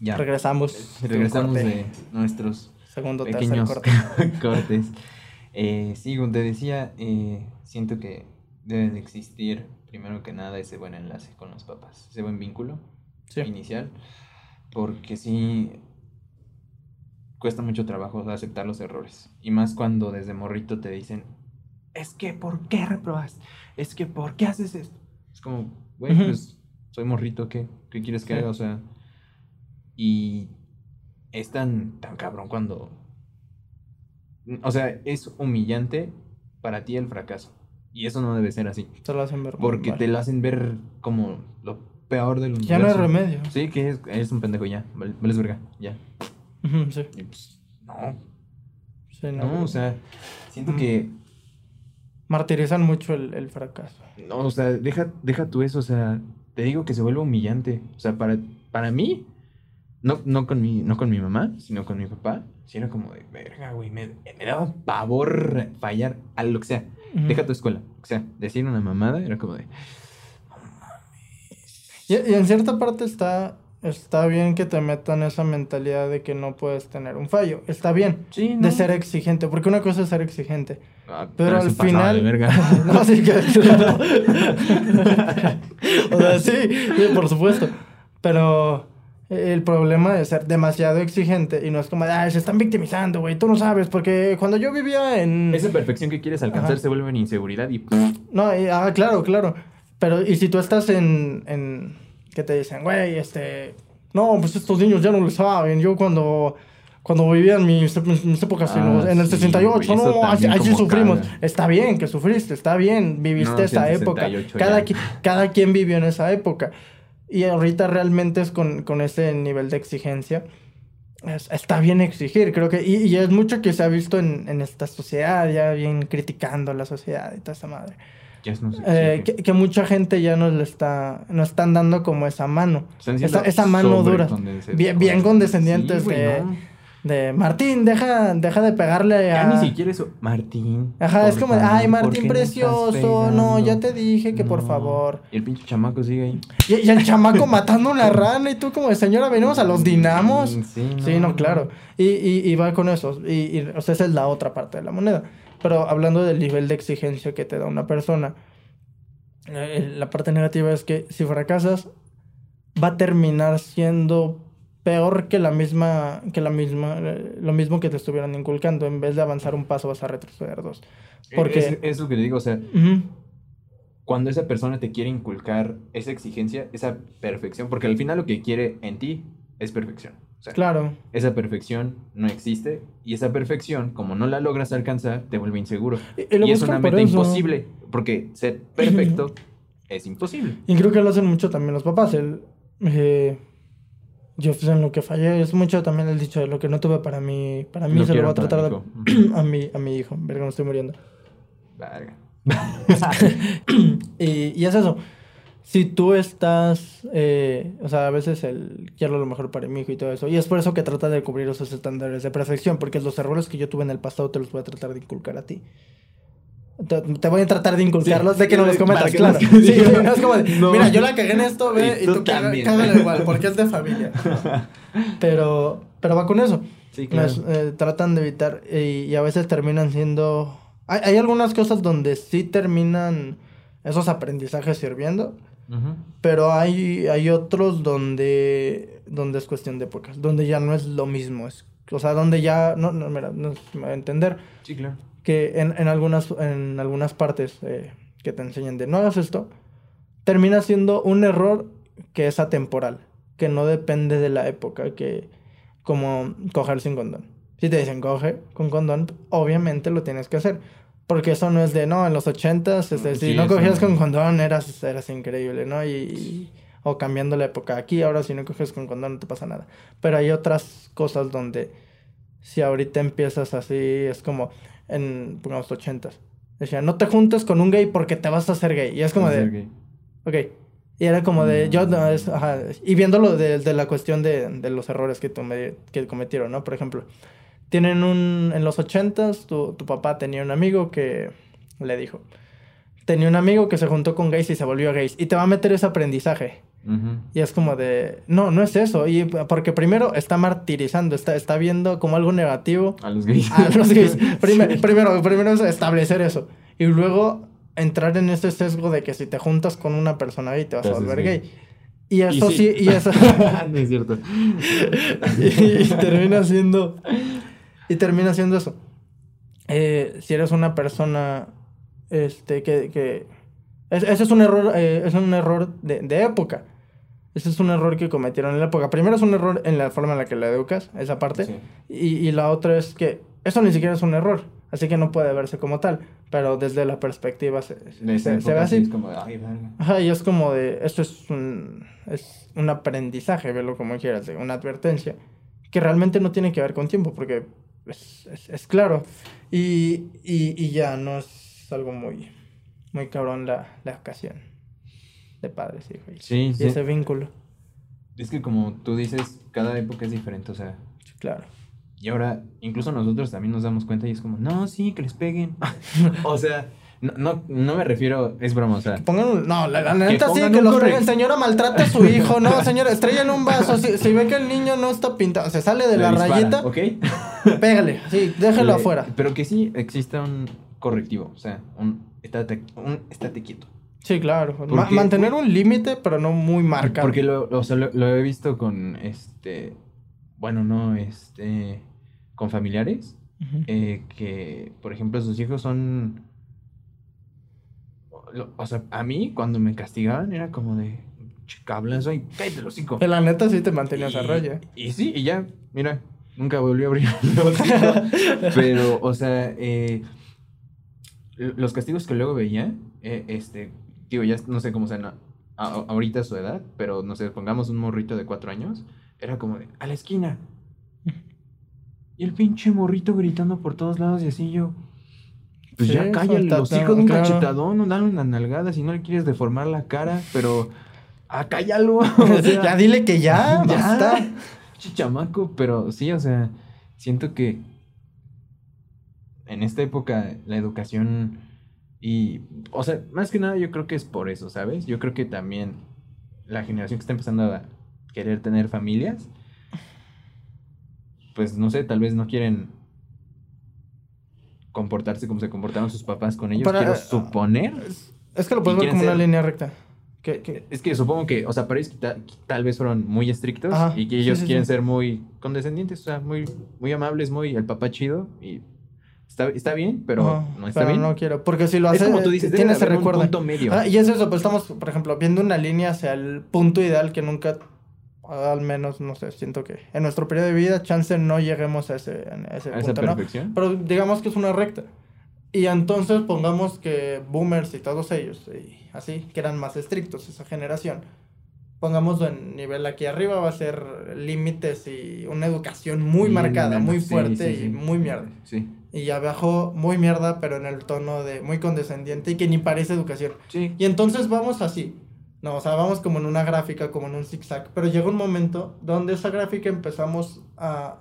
Ya. Regresamos. Regresamos de nuestros Segundo, pequeños cortes. Eh, sí, como te decía, eh, siento que debe de existir, primero que nada, ese buen enlace con los papás, ese buen vínculo inicial, porque sí cuesta mucho trabajo aceptar los errores, y más cuando desde morrito te dicen, es que, ¿por qué reprobas? Es que, ¿por qué haces esto? Es como, güey, pues soy morrito, ¿qué? ¿Qué quieres que haga? O sea, y es tan, tan cabrón cuando... O sea, es humillante para ti el fracaso. Y eso no debe ser así. Te lo hacen ver. Porque te lo hacen ver como lo peor del universo. Ya no hay remedio. Sí, que es, es un pendejo ya. Vales verga, ya. sí. Y pues, no. Sí, no. No, o sea, siento que. Martirizan mucho el, el, fracaso. No, o sea, deja, deja tú eso, o sea, te digo que se vuelve humillante. O sea, para, para mí, no, no, con mi, no con mi mamá, sino con mi papá, sí era como de, verga, güey, me, me daba pavor fallar a lo que sea. Deja tu escuela. O sea, decir una mamada era como de. Y, y, en cierta parte está, está bien que te metan esa mentalidad de que no puedes tener un fallo. Está bien de ser exigente, porque una cosa es ser exigente. Ah, pero, al final. no, sí, que. o sea, sí, por supuesto. Pero el problema de ser demasiado exigente y no es como, ay, se están victimizando, güey, tú no sabes, porque cuando yo vivía en... Esa perfección que quieres alcanzar se vuelve en inseguridad y... No, ah, claro, claro. Pero, y si tú estás en, en... que te dicen, güey, este... No, pues estos niños ya no lo saben. Yo cuando... Cuando vivía en mis, épocas, en, el 68, no, allí, sufrimos. Está bien que sufriste, está bien, viviste esa época. Cada, cada quien vivió en esa época. Y ahorita realmente es con, con ese nivel de exigencia. está bien exigir, creo que. Y, y, es mucho que se ha visto en, en, esta sociedad, ya bien criticando a la sociedad y toda esa madre. Eh, que, que, mucha gente ya nos le está, nos están dando como esa mano. Esa, esa, mano dura. Bien, bien condescendientes de de Martín, deja, deja de pegarle a. Ya ni siquiera eso. Martín. Ajá, es como, ay, Martín precioso. No, ya te dije que por favor. Y el pinche chamaco sigue ahí. Y, el chamaco matando una rana y tú como, señora, venimos a los dinamos. Sí, no, claro. Y, y, va con eso. Y, y, o sea, esa es la otra parte de la moneda. Pero hablando del nivel de exigencia que te da una persona, eh, la parte negativa es que si fracasas, va a terminar siendo peor que la misma, que la misma, lo mismo que te estuvieran inculcando. En vez de avanzar un paso, vas a retroceder dos. Porque... Es, lo que te digo, o sea, cuando esa persona te quiere inculcar esa exigencia, esa perfección, porque al final lo que quiere en ti es perfección. claro. Esa perfección no existe y esa perfección, como no la logras alcanzar, te vuelve inseguro. Y, es una meta imposible, porque ser perfecto es imposible. Y creo que lo hacen mucho también los papás. El, eh, yo pues, en lo que fallé es mucho también el dicho de lo que no tuve para mí, para mí se lo voy a tratar a, mi, a mi hijo. Verga, no estoy muriendo. Verga. y, y, es eso. Si tú estás, eh, o sea, a veces el quiero lo mejor para mi hijo y todo eso. Y es por eso que trata de cubrir esos estándares de perfección, porque los errores que yo tuve en el pasado te los voy a tratar de inculcar a ti. Te, voy a tratar de inculcarlos de que no los cometas, claro. Sí, es como de, mira, yo la cagué en esto, ve, y, tú, cágale igual, porque es de familia. Pero, Pero va con eso. Sí, claro. Eh, tratan de evitar y, y a veces terminan siendo... Hay, hay algunas cosas donde sí terminan esos aprendizajes sirviendo, pero hay, hay otros donde, donde es cuestión de épocas, donde ya no es lo mismo. Es, o sea, donde ya... No, no, mira, no me va a entender Sí, claro. Que en, en, algunas, en algunas partes eh, que te enseñan de no hagas esto, termina siendo un error que es atemporal, que no depende de la época, que como coger sin condón. Si te dicen coge con condón, obviamente lo tienes que hacer. Porque eso no es de, no, en los ochentas, este, si Sí, no eso cogías no. con condón eras, eras increíble, ¿no? Y, y- o cambiando la época. Aquí ahora si no coges con condón no te pasa nada. Pero hay otras cosas donde si ahorita empiezas así, es como en, pongamos, ochentas. Decía, no te juntes con un gay porque te vas a hacer gay. Y es como de, Ok. ok. Y era como de, Mm. yo, no, es, ajá. Y viéndolo de, de la cuestión de, de los errores que, tome- que cometieron, ¿no? Por ejemplo, tienen un, en los ochentas, tu, tu papá tenía un amigo que le dijo, tenía un amigo que se juntó con gays y se volvió gays. Y te va a meter ese aprendizaje. Y es como de, no, no es eso. Y porque primero está martirizando, está, está viendo como algo negativo A los gays. a los gays. Prime- primero, primero es establecer eso. Y luego entrar en ese sesgo de que si te juntas con una persona gay te vas a volver gay. Y eso Y sí, sí. y eso. no es cierto. y, termina siendo. Y termina siendo eso. Eh, si eres una persona. Este, que. que es- ese es un error. eh, es un error de, de época. Ese es un error que cometieron en la época. Primero es un error en la forma en la que la educas, esa parte. Sí. Y, y la otra es que eso ni siquiera es un error. Así que no puede verse como tal. Pero desde la perspectiva se, De se, se ve así. Es como, ay, verga. Ajá, y es como de, esto es un, es un aprendizaje, velo como quieras, de una advertencia, que realmente no tiene que ver con tiempo, porque es, es, es claro. Y, y, y ya, no es algo muy, muy cabrón la, la ocasión de padres y hijos. Sí, Y sí. ese vínculo, Es que como tú dices, cada época es diferente, o sea. sí, claro. Y ahora, incluso nosotros también nos damos cuenta y es como, no, sí, que les peguen. o sea, no, no, no me refiero, es broma, o sea. Pongan no, la, la neta sí, que los peguen. Señora, maltrata a su hijo. No, señora, estrella en un vaso. Si, si ve que el niño no está pintado, se sale de le la dispara, rayita, ¿Ok? pégale. Sí, déjelo Le- afuera. Pero que sí exista un correctivo, o sea, un estate, un estate quieto. Sí, claro. Ma- mantener un límite, pero no muy marcado. Porque lo, o sea, lo, lo he visto con, este, bueno, no, este, con familiares, Ujú. eh, que, por ejemplo, sus hijos son, lo- o sea, a mí cuando me castigaban era como de, cablazo y cállate el hocico. Pero la neta sí te mantenía Y- esa raya. Y sí, y ya, mira, nunca volví a abrir el. Pero, o sea, eh, los castigos que luego veía, eh, este, digo, ya no sé cómo sean a- a- ahorita su edad, pero no sé, pongamos un morrito de cuatro años, era como de, a la esquina. Y el pinche morrito gritando por todos lados y así yo. Pues Sí, ya cállale los hijos, un claro. cachetadón, o dale una nalgada si no le quieres deformar la cara, pero. ¡Ah, cállalo! O sea, ya dile que ya, ya. basta. Chichamaco, pero sí, o sea, siento que en esta época la educación y, o sea, más que nada yo creo que es por eso, ¿sabes? Yo creo que también la generación que está empezando a querer tener familias, pues no sé, tal vez no quieren comportarse como se comportaron sus papás con ellos, Para- quiero suponer. Es que lo puedes ver como una línea recta. Es que supongo que, o sea, para ellos que ta- que tal vez fueron muy estrictos Ajá, y que sí, ellos sí, quieren sí. ser muy condescendientes, o sea, muy, muy amables, muy el papá chido y está, está bien, pero Ajá, no está pero bien. no quiero. Porque si lo es hace, como tú dices, debe tiene de ese haber un recuerdo. punto medio. Ah, y es eso, pues estamos, por ejemplo, viendo una línea hacia el punto ideal que nunca, al menos, no sé, siento que en nuestro periodo de vida, chance no lleguemos a ese, a ese a esa punto, ¿no? perfección. Pero digamos que es una recta. Y entonces pongamos que boomers y todos ellos, y así, que eran más estrictos, esa generación. Pongámoslo en nivel aquí arriba, va a ser límites y una educación muy Bien, marcada, muy sí, fuerte sí, sí. y muy mierda. Sí. Y abajo muy mierda, pero en el tono de muy condescendiente y que ni parece educación. Sí. Y entonces vamos así. No, o sea, vamos como en una gráfica, como en un zigzag. Pero llega un momento donde esa gráfica empezamos a...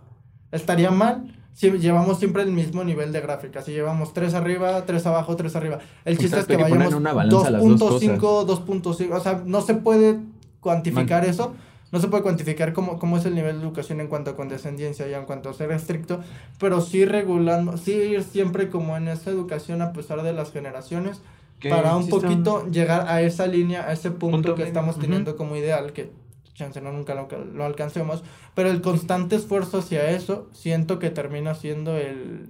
Estaría mal si llevamos siempre el mismo nivel de gráfica. Si llevamos 3 arriba, 3 abajo, 3 arriba. El chiste Exacto, es que que poner vayamos en una balanza las dos 2.5, 2.5. O sea, no se puede cuantificar eso. No se puede cuantificar cómo, cómo es el nivel de educación en cuanto a condescendencia y en cuanto a ser estricto, pero sí regulando, sí ir siempre como en esa educación a pesar de las generaciones, para un poquito llegar a esa línea, a ese punto, que estamos teniendo como ideal, que chance no nunca lo, lo alcancemos, pero el constante esfuerzo hacia eso, siento que termina siendo el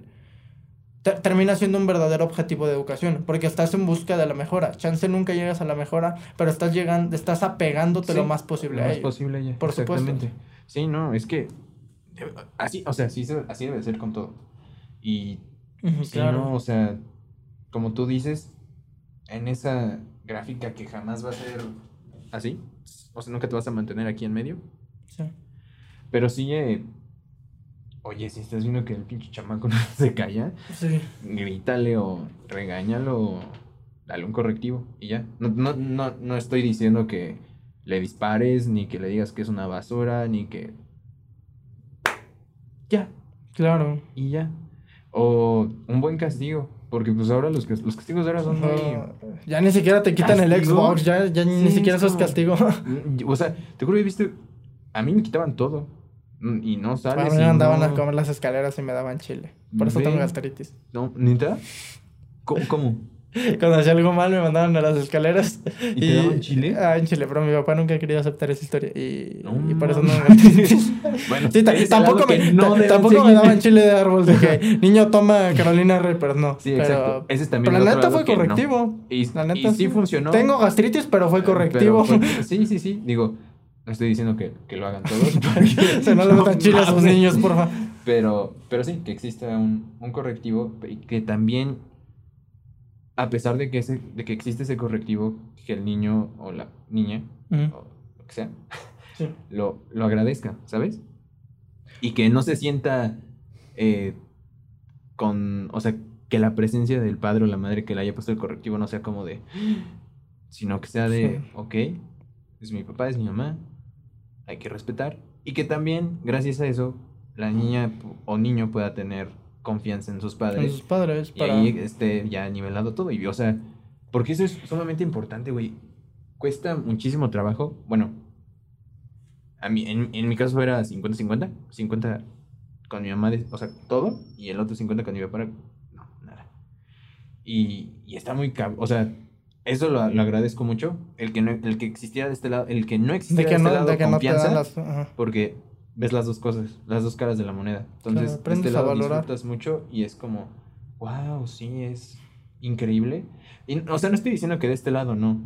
termina siendo un verdadero objetivo de educación, porque estás en busca de la mejora. Chance nunca llegas a la mejora, pero estás llegando, estás apegándote lo más posible lo más posible ella. Por Exactamente. Sí, no, es que así, o sea, sí, así debe ser con todo. Y claro. o sea, como tú dices, en esa gráfica que jamás va a ser así, o sea, nunca te vas a mantener aquí en medio. Sí. Pero sí eh, oye, si estás viendo que el pinche chamaco no se calla, sí. grítale o regáñalo o dale un correctivo y ya. No, no, no, no estoy diciendo que le dispares, ni que le digas que es una basura, ni que... Ya. Claro. Y ya. O un buen castigo. Porque pues ahora los, los castigos de ahora son muy... Ya ni siquiera te quitan el Xbox, ya, ya ni siquiera eso es castigo. O sea, te juro que viste... A mí me quitaban todo. Mm, y no sales. A mí me andaban a comer las escaleras y me daban chile. Por eso tengo gastritis. No, ¿neta? ¿Cómo? ¿Cómo? Cuando hacía algo mal me mandaban a las escaleras. ¿Y, te daban chile? Ah, en Chile, pero mi papá nunca quería aceptar esa historia. Y, y por eso no me Bueno, sí, tampoco, me, no tampoco me daban chile de árbol de que niño toma Carolina Reaper, no. Sí, exacto. Ese es también pero la neta fue correctivo. Y, la neta, y sí funcionó. Tengo gastritis, pero fue correctivo. sí, sí, sí. Digo, no estoy diciendo que, que lo hagan todos. Se no le metan chile a sus niños, porfa. Pero, pero sí, que exista un, un correctivo y que también, a pesar de que, ese, de que existe ese correctivo, que el niño o la niña, o lo que sea, lo, lo agradezca, ¿sabes? Y que no se sienta eh, con, o sea, que la presencia del padre o la madre que le haya puesto el correctivo no sea como de, sino que sea de, ok, es mi papá, es mi mamá, hay que respetar. Y que también, gracias a eso, la niña o niño pueda tener confianza en sus padres. En sus padres, y ahí esté ya nivelado todo. Y, o sea, porque eso es sumamente importante, güey. Cuesta muchísimo trabajo. Bueno, a mí, en, mi caso era 50-50. 50 con mi mamá, o sea, todo. Y el otro 50 con mi papá. No, nada. Y, y está muy... O sea, eso lo, agradezco mucho. El que, no, el que existiera de este lado, el que no existiera de, este lado, de confianza, porque ves las dos cosas, las dos caras de la moneda. Entonces, de este lado disfrutas mucho y es como, wow, sí, es increíble. Y, o sea, no estoy diciendo que de este lado no,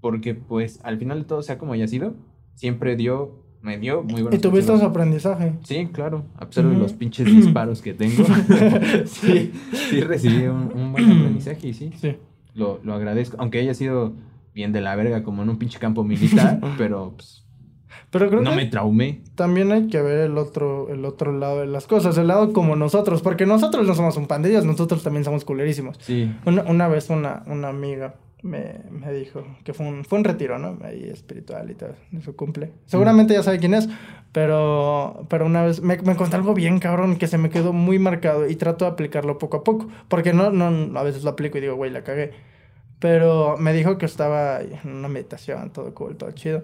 porque pues al final de todo, sea como haya sido, siempre dio, me dio muy buenos Y tuviste ese aprendizaje. Sí, claro, a pesar de los pinches disparos que tengo, sí. sí recibí un, un buen aprendizaje y sí. Sí lo, lo agradezco, aunque haya sido bien de la verga como en un pinche campo militar, pero pues, pero creo no me traumé. También hay que ver el otro, el otro lado de las cosas, el lado como nosotros, porque nosotros no somos un pandillas, nosotros también somos culerísimos. Sí. Una, una vez una, una amiga me, me, dijo que fue un, fue un retiro, ¿no? Ahí espiritual y todo, de su cumple. Seguramente ya sabe quién es, pero, pero una vez me, me contó algo bien cabrón que se me quedó muy marcado y trato de aplicarlo poco a poco, porque no, no, a veces lo aplico y digo, güey, la cagué. Pero me dijo que estaba en una meditación, todo cool, todo chido.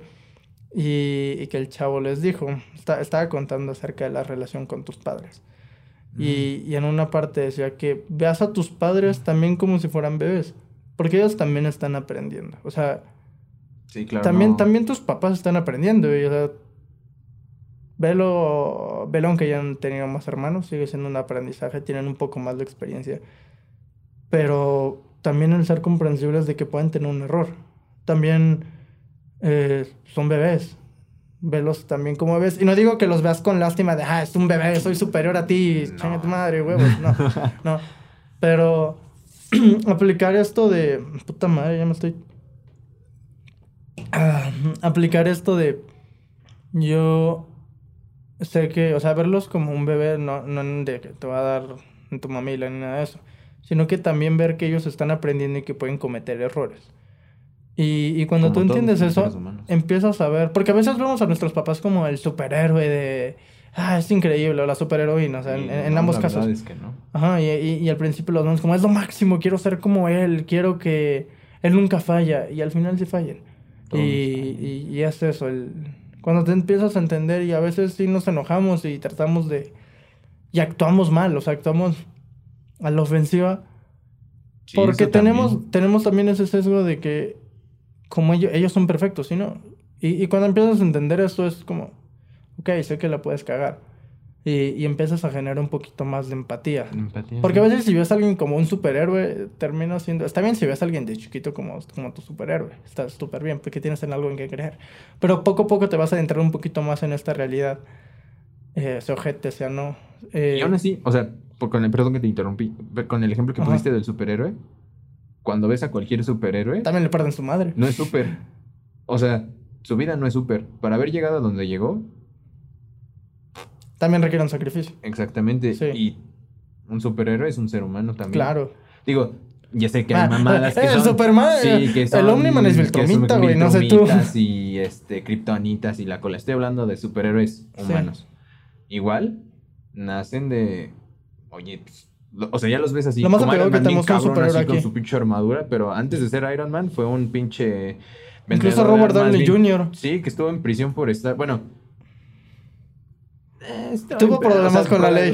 Y, y que el chavo les dijo, estaba contando acerca de la relación con tus padres. Y, y en una parte decía que veas a tus padres también como si fueran bebés. Porque ellos también están aprendiendo. O sea, sí, claro, también, también tus papás están aprendiendo. Y, o sea, velo, velo aunque ya han tenido más hermanos, sigue siendo un aprendizaje, tienen un poco más de experiencia. Pero también el ser comprensibles de que pueden tener un error. También eh, son bebés. Velos también como bebés. Y no digo que los veas con lástima de, ah, es un bebé, soy superior a ti, no. tu madre, huevos. No, no. Pero aplicar esto de. Puta madre, ya me estoy. Ah, aplicar esto de. Yo sé que, o sea, verlos como un bebé, no, no de que te va a dar en tu mamila ni nada de eso, sino que también ver que ellos están aprendiendo y que pueden cometer errores. Y, y cuando tú entiendes eso, empiezas a ver, porque a veces vemos a nuestros papás como el superhéroe de ah, es increíble, la superheroína, o sea, en, ambos la casos. Es que no. Ajá, y, y, al principio los vemos como, es lo máximo, quiero ser como él, quiero que él nunca falla, y al final sí fallan. Y, y, es eso, el Cuando te empiezas a entender y a veces sí nos enojamos y tratamos de... Y actuamos mal, o sea, actuamos a la ofensiva. porque tenemos también. tenemos también ese sesgo de que como ellos, ellos son perfectos, ¿sí no? Y, y cuando empiezas a entender esto es como, ok, sé que la puedes cagar y, y, empiezas a generar un poquito más de empatía. empatía Porque a veces si ves a alguien como un superhéroe, termina siendo... Está bien si ves a alguien de chiquito como, como tu superhéroe, está súper bien, porque tienes en algo en que creer. Pero poco a poco te vas a adentrar un poquito más en esta realidad, eh, sea ojete, sea no. Eh, y aún así, o sea, por, con el, perdón que te interrumpí, con el ejemplo que pusiste del superhéroe, cuando ves a cualquier superhéroe... También le parten su madre. No es super. O sea, su vida no es super. Para haber llegado a donde llegó, también requiere un sacrificio. Exactamente. Y un superhéroe es un ser humano también. Claro. Digo, ya sé que hay ah, mamadas que el Superman, sí, que son, el Omniman es Viltromita, güey, no sé tú. y este, Kryptonitas y la cola. Estoy hablando de superhéroes humanos. Igual, nacen de... Oye, pues, o sea, ya los ves así. Lo más como Iron que tenemos un superhéroe aquí. Con su pinche armadura, pero antes de ser Iron Man fue un pinche... Incluso Robert Downey Jr. Sí, que estuvo en prisión por estar... Bueno, tuvo problemas con la ley.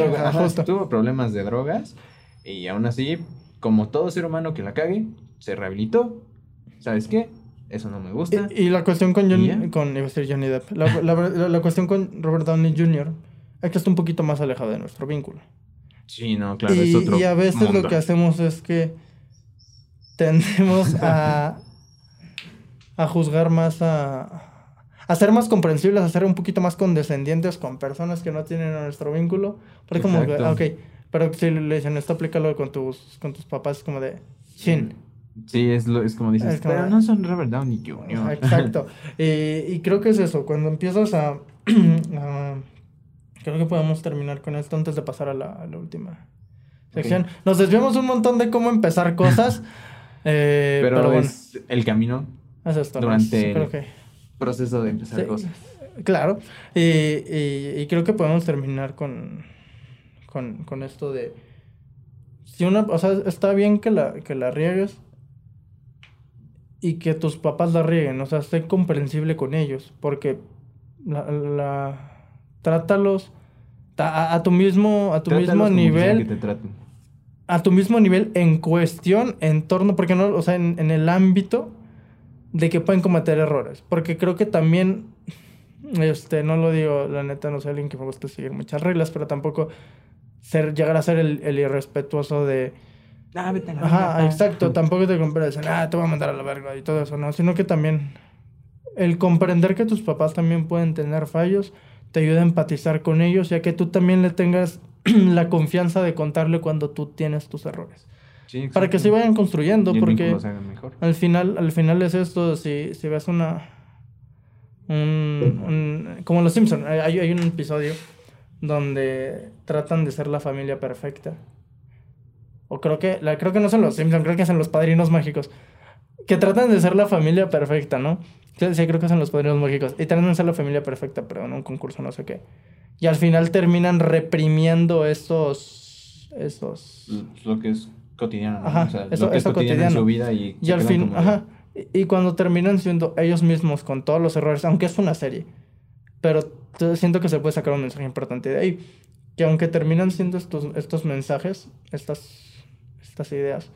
tuvo problemas de drogas. Y aún así, como todo ser humano que la cague, se rehabilitó. ¿Sabes qué? Eso no me gusta. Y, la cuestión con Johnny, con, Johnny Depp, la, la, cuestión con Robert Downey Jr. es que está un poquito más alejado de nuestro vínculo. Sí, no, claro, y, es otro Y a veces lo que hacemos es que tendemos a, a juzgar más a, a ser más comprensibles, a ser un poquito más condescendientes con personas que no tienen nuestro vínculo. Porque como, ok, pero si le dicen esto, aplícalo con tus, con tus papás, como de, chin. Sí, es, lo, es como dices, pero no son Robert Downey Jr. Exacto. y, creo que es eso, cuando empiezas a, Creo que podemos terminar con esto antes de pasar a la, última sección. Nos desviamos un montón de cómo empezar cosas. Eh, pero, es el camino. Es esto. Durante creo que proceso de empezar cosas. Claro, y, creo que podemos terminar con, con, esto de... Si una, o sea, está bien que la, que la riegues y que tus papás la rieguen, o sea, sé comprensible con ellos, porque la, la trátalos a, tu mismo, a tu mismo nivel. A tu mismo nivel en cuestión, en torno, porque no, o sea, en, en el ámbito de que pueden cometer errores. Porque creo que también, este, no lo digo, la neta, no soy alguien que me gusta seguir muchas reglas, pero tampoco ser, llegar a ser el, irrespetuoso de... Ah, vete a la Ajá, exacto. Tampoco te comprendes, ah, te voy a mandar a la verga y todo eso, ¿no? Sino que también el comprender que tus papás también pueden tener fallos te ayuda a empatizar con ellos, ya que tú también le tengas la confianza de contarle cuando tú tienes tus errores para que se vayan construyendo, porque al final, al final es esto, si, si ves una... Un, como los Simpsons, hay, hay un episodio donde tratan de ser la familia perfecta. O creo que, la, creo que no son los Simpsons, creo que son los padrinos mágicos. Que tratan de ser la familia perfecta, ¿no? Sí, creo que son los padrinos mágicos. Y tratan de ser la familia perfecta, pero en un concurso no sé qué. Y al final terminan reprimiendo esos... esos... Lo que es cotidiano, O sea, eso, lo que es cotidiano, en su vida y, y al fin, ajá. Y cuando terminan siendo ellos mismos con todos los errores, aunque es una serie, pero siento que se puede sacar un mensaje importante de ahí. Que aunque terminan siendo estos, estos mensajes, estas, estas ideas,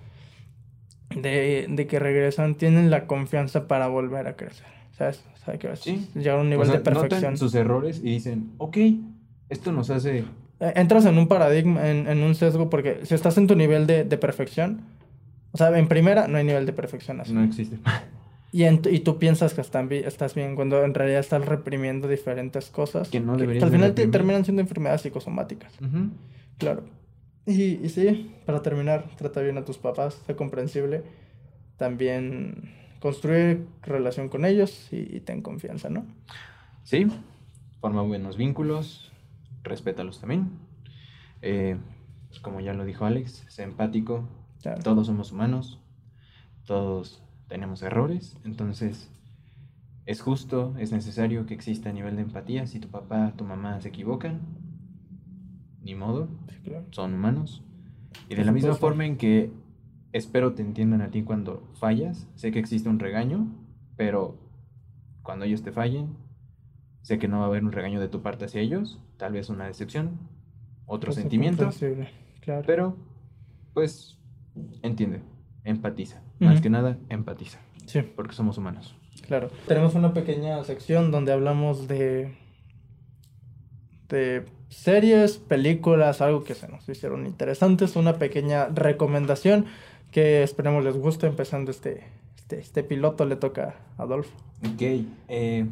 de, de que regresan, tienen la confianza para volver a crecer. ¿Sabes? ¿Sabes qué sí. Llegar a un nivel de perfección. sus errores y dicen, ok, esto nos hace entras en un paradigma, en, un sesgo, porque si estás en tu nivel de, perfección, o sea, en primera no hay nivel de perfección así. No existe. Y, y tú piensas que estás bien cuando en realidad estás reprimiendo diferentes cosas. Que no deberías. Que al final te terminan siendo enfermedades psicosomáticas. Claro. Y, y sí, para terminar, trata bien a tus papás, sé comprensible. También construye relación con ellos y, y ten confianza, ¿no? Sí, forma buenos vínculos, respétalos también. Eh, pues como ya lo dijo Alex, sé empático. Todos somos humanos, todos tenemos errores, entonces es justo, es necesario que exista a nivel de empatía. Si tu papá, tu mamá se equivocan, ni modo, son humanos. Y de la misma forma en que espero te entiendan a ti cuando fallas, sé que existe un regaño, pero cuando ellos te fallen, sé que no va a haber un regaño de tu parte hacia ellos, tal vez una decepción, otro sentimiento, claro. pero pues entiende, empatiza, más que nada empatiza. Sí. Porque somos humanos. Claro. Tenemos una pequeña sección donde hablamos de de series, películas, algo que se nos hicieron interesantes, una pequeña recomendación que esperemos les guste empezando este este, este piloto le toca a Adolfo. Ok, eh,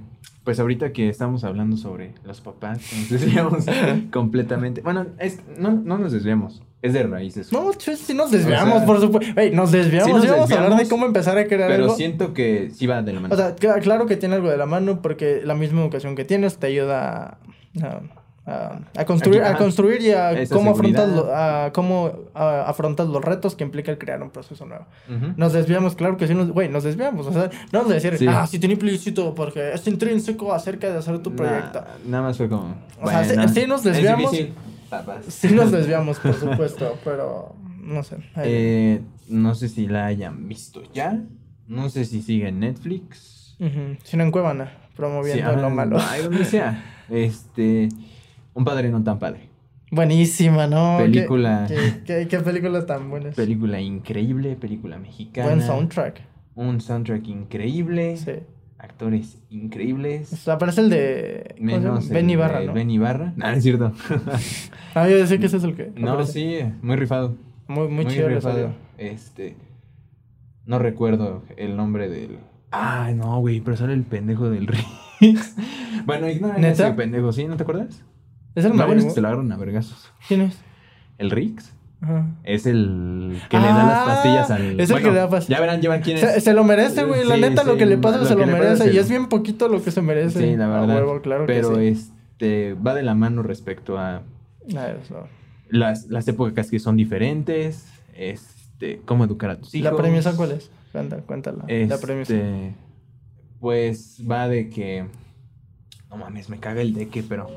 pues ahorita que estamos hablando sobre los papás, nos desviamos completamente. Bueno, es, no, no nos desviamos, es de raíces. No, sí nos desviamos, por supuesto. nos desviamos, vamos a hablar de cómo empezar a crear pero siento que sí va de la mano. O sea, claro que tiene algo de la mano porque la misma educación que tienes te ayuda a a, construir, a construir y a cómo, afrontas, a cómo afrontas los retos que implica el crear un proceso nuevo. Nos desviamos, claro que sí, nos, güey, nos desviamos. O sea, no a decir, ah, sí tiene implícito porque es intrínseco acerca de hacer tu proyecto. nada más fue como. O sea, sí, nos desviamos. sí nos desviamos, por supuesto, pero no sé. Eh, no sé si la hayan visto ya. No sé si sigue en Netflix. Sino en Cuevana, promoviendo lo malo. Ay, donde sea. Este. Un padre no tan padre. Buenísima, ¿no? Película. ¿Qué, qué, película tan buena? Película increíble, película mexicana. Buen soundtrack. Un soundtrack increíble. Sí. Actores increíbles. aparece el de. Menos Ben Ibarra, ¿no? Ben Ibarra. No, es cierto. ah, yo decía que ese es el que. No, sí, muy rifado. Muy, muy, muy chido rifado. Este. No recuerdo el nombre del. Ah, no, güey, pero sale el pendejo del Rix. bueno, ignora ese pendejo, ¿sí? ¿No te acuerdas? ¿Es el bueno es que se lo agarran a vergazos. ¿Quién es? El Rix. Es el que le da las ah, pastillas al. Es el que le da pastillas. Ya verán, llevan quién es. Se, lo merece, güey. la neta, lo que le pasa se lo merece. Y es bien poquito lo que se merece. Sí, la verdad. claro Pero este va de la mano respecto a. eso. Las, las épocas que son diferentes. Este, cómo educar a tus hijos. ¿La premisa cuál es? Cuéntala, cuéntala. la premisa. Este, pues va de que no mames, me caga el deque, pero.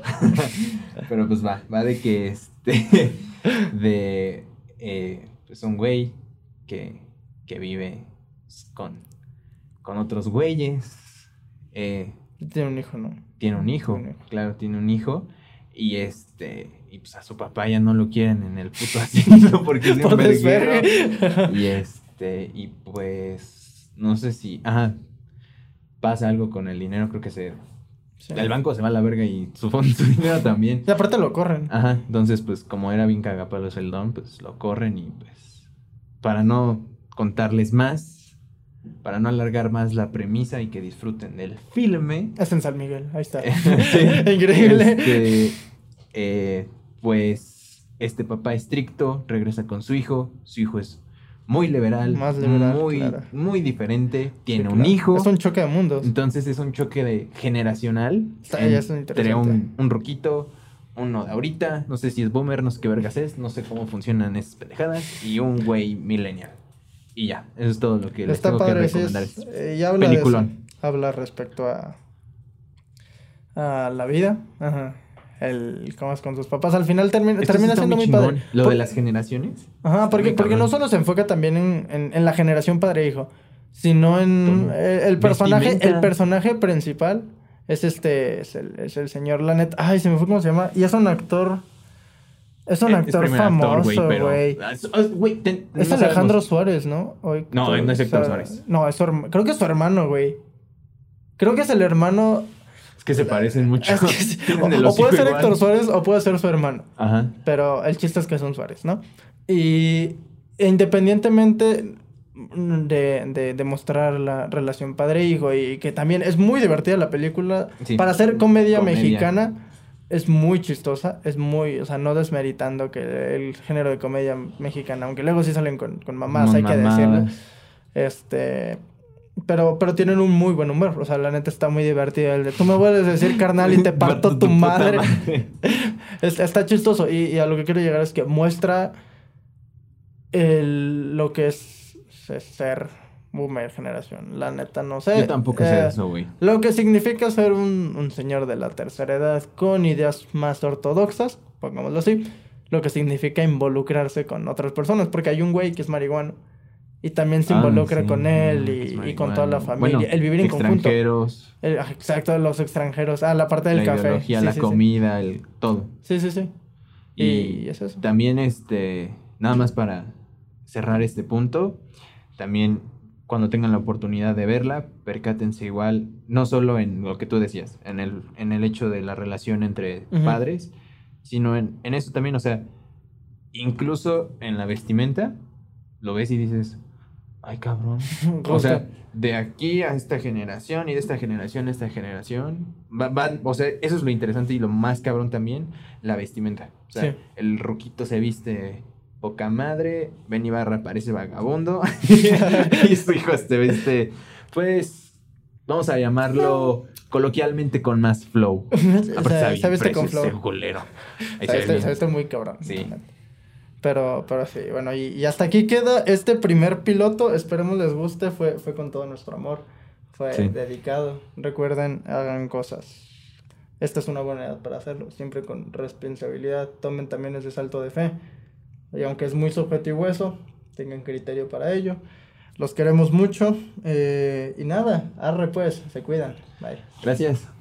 pero pues va, va de que este. de. Eh, pues un güey que, que vive con, con otros güeyes. Eh, tiene un hijo, ¿no? Tiene un hijo, claro, tiene un hijo. Y este. Y pues a su papá ya no lo quieren en el puto asiento porque es un verguero. Y este. Y pues. No sé si. Ajá. Pasa algo con el dinero, creo que se el banco se va a la verga y su, fondo, su dinero también. Y aparte lo corren. Ajá, entonces pues como era bien cagapalos el don, pues lo corren y pues para no contarles más, para no alargar más la premisa y que disfruten del filme. Es en San Miguel, ahí está. Increíble. Este, eh, pues este papá estricto regresa con su hijo, su hijo es muy liberal, Más liberal muy, muy diferente, tiene un hijo. Es un choque de mundos. Entonces es un choque de generacional. entre un, un roquito, uno de ahorita, no sé si es boomer, no sé qué vergas es, no sé cómo funcionan esas pendejadas, y un güey millennial. Y ya, eso es todo lo que les tengo que recomendar. Eh, y habla habla respecto a, a la vida. Ajá el cómo es con sus papás. Al final termina, termina siendo muy, padre. Lo de las generaciones. Ajá, porque, porque no solo se enfoca también en, en, la generación padre-hijo, sino en el, personaje, el personaje principal es este, es el, es el señor Lanet. Ay, se me fue cómo se llama. Y es un actor. Es un actor famoso, güey. Es, Alejandro Suárez, ¿no? no, no es Héctor Suárez. No, es creo que es su hermano, güey. Creo que es el hermano que se parecen mucho. o, puede ser Héctor Suárez o puede ser su hermano. Ajá. Pero el chiste es que son Suárez, ¿no? Y independientemente de, de, mostrar la relación padre-hijo y que también es muy divertida la película, para hacer comedia, mexicana es muy chistosa, es muy, o sea, no desmeritando que el género de comedia mexicana, aunque luego sí salen con, con mamás, hay que decirlo. Este, pero, pero tienen un muy buen humor. O sea, la neta está muy divertida. El de tú me vuelves a decir carnal y te parto tu madre. está chistoso. Y, a lo que quiero llegar es que muestra el, lo que es ser boomer generación. La neta, no sé. Yo tampoco sé eh, eso, güey. Lo que significa ser un, un señor de la tercera edad con ideas más ortodoxas, pongámoslo así. Lo que significa involucrarse con otras personas. Porque hay un güey que es marihuano y también se ah, involucra con él y, con toda la familia. el vivir en conjunto. Extranjeros. exacto, los extranjeros. Ah, la parte del la café. la comida, el todo. Sí, sí, sí. Y, es eso. También, este, nada más para cerrar este punto, también cuando tengan la oportunidad de verla, percátense igual, no solo en lo que tú decías, en el, en el hecho de la relación entre padres, sino en, en eso también, o sea, incluso en la vestimenta, lo ves y dices, ay cabrón. o sea, de aquí a esta generación y de esta generación a esta generación, van, o sea, eso es lo interesante y lo más cabrón también, la vestimenta. O sea, el roquito se viste poca madre, Ben Ibarra parece vagabundo y su hijo se viste, pues, vamos a llamarlo coloquialmente con más flow. se, viste con flow. Se viste muy cabrón. Sí. Pero, pero sí, bueno, y, hasta aquí queda este primer piloto. Esperemos les guste. Fue, fue con todo nuestro amor. Fue dedicado. Recuerden, hagan cosas. Esta es una buena edad para hacerlo. Siempre con responsabilidad. Tomen también ese salto de fe. Y aunque es muy subjetivo eso, tengan criterio para ello. Los queremos mucho. Eh, y nada, arre pues, se cuidan. Bye. Gracias.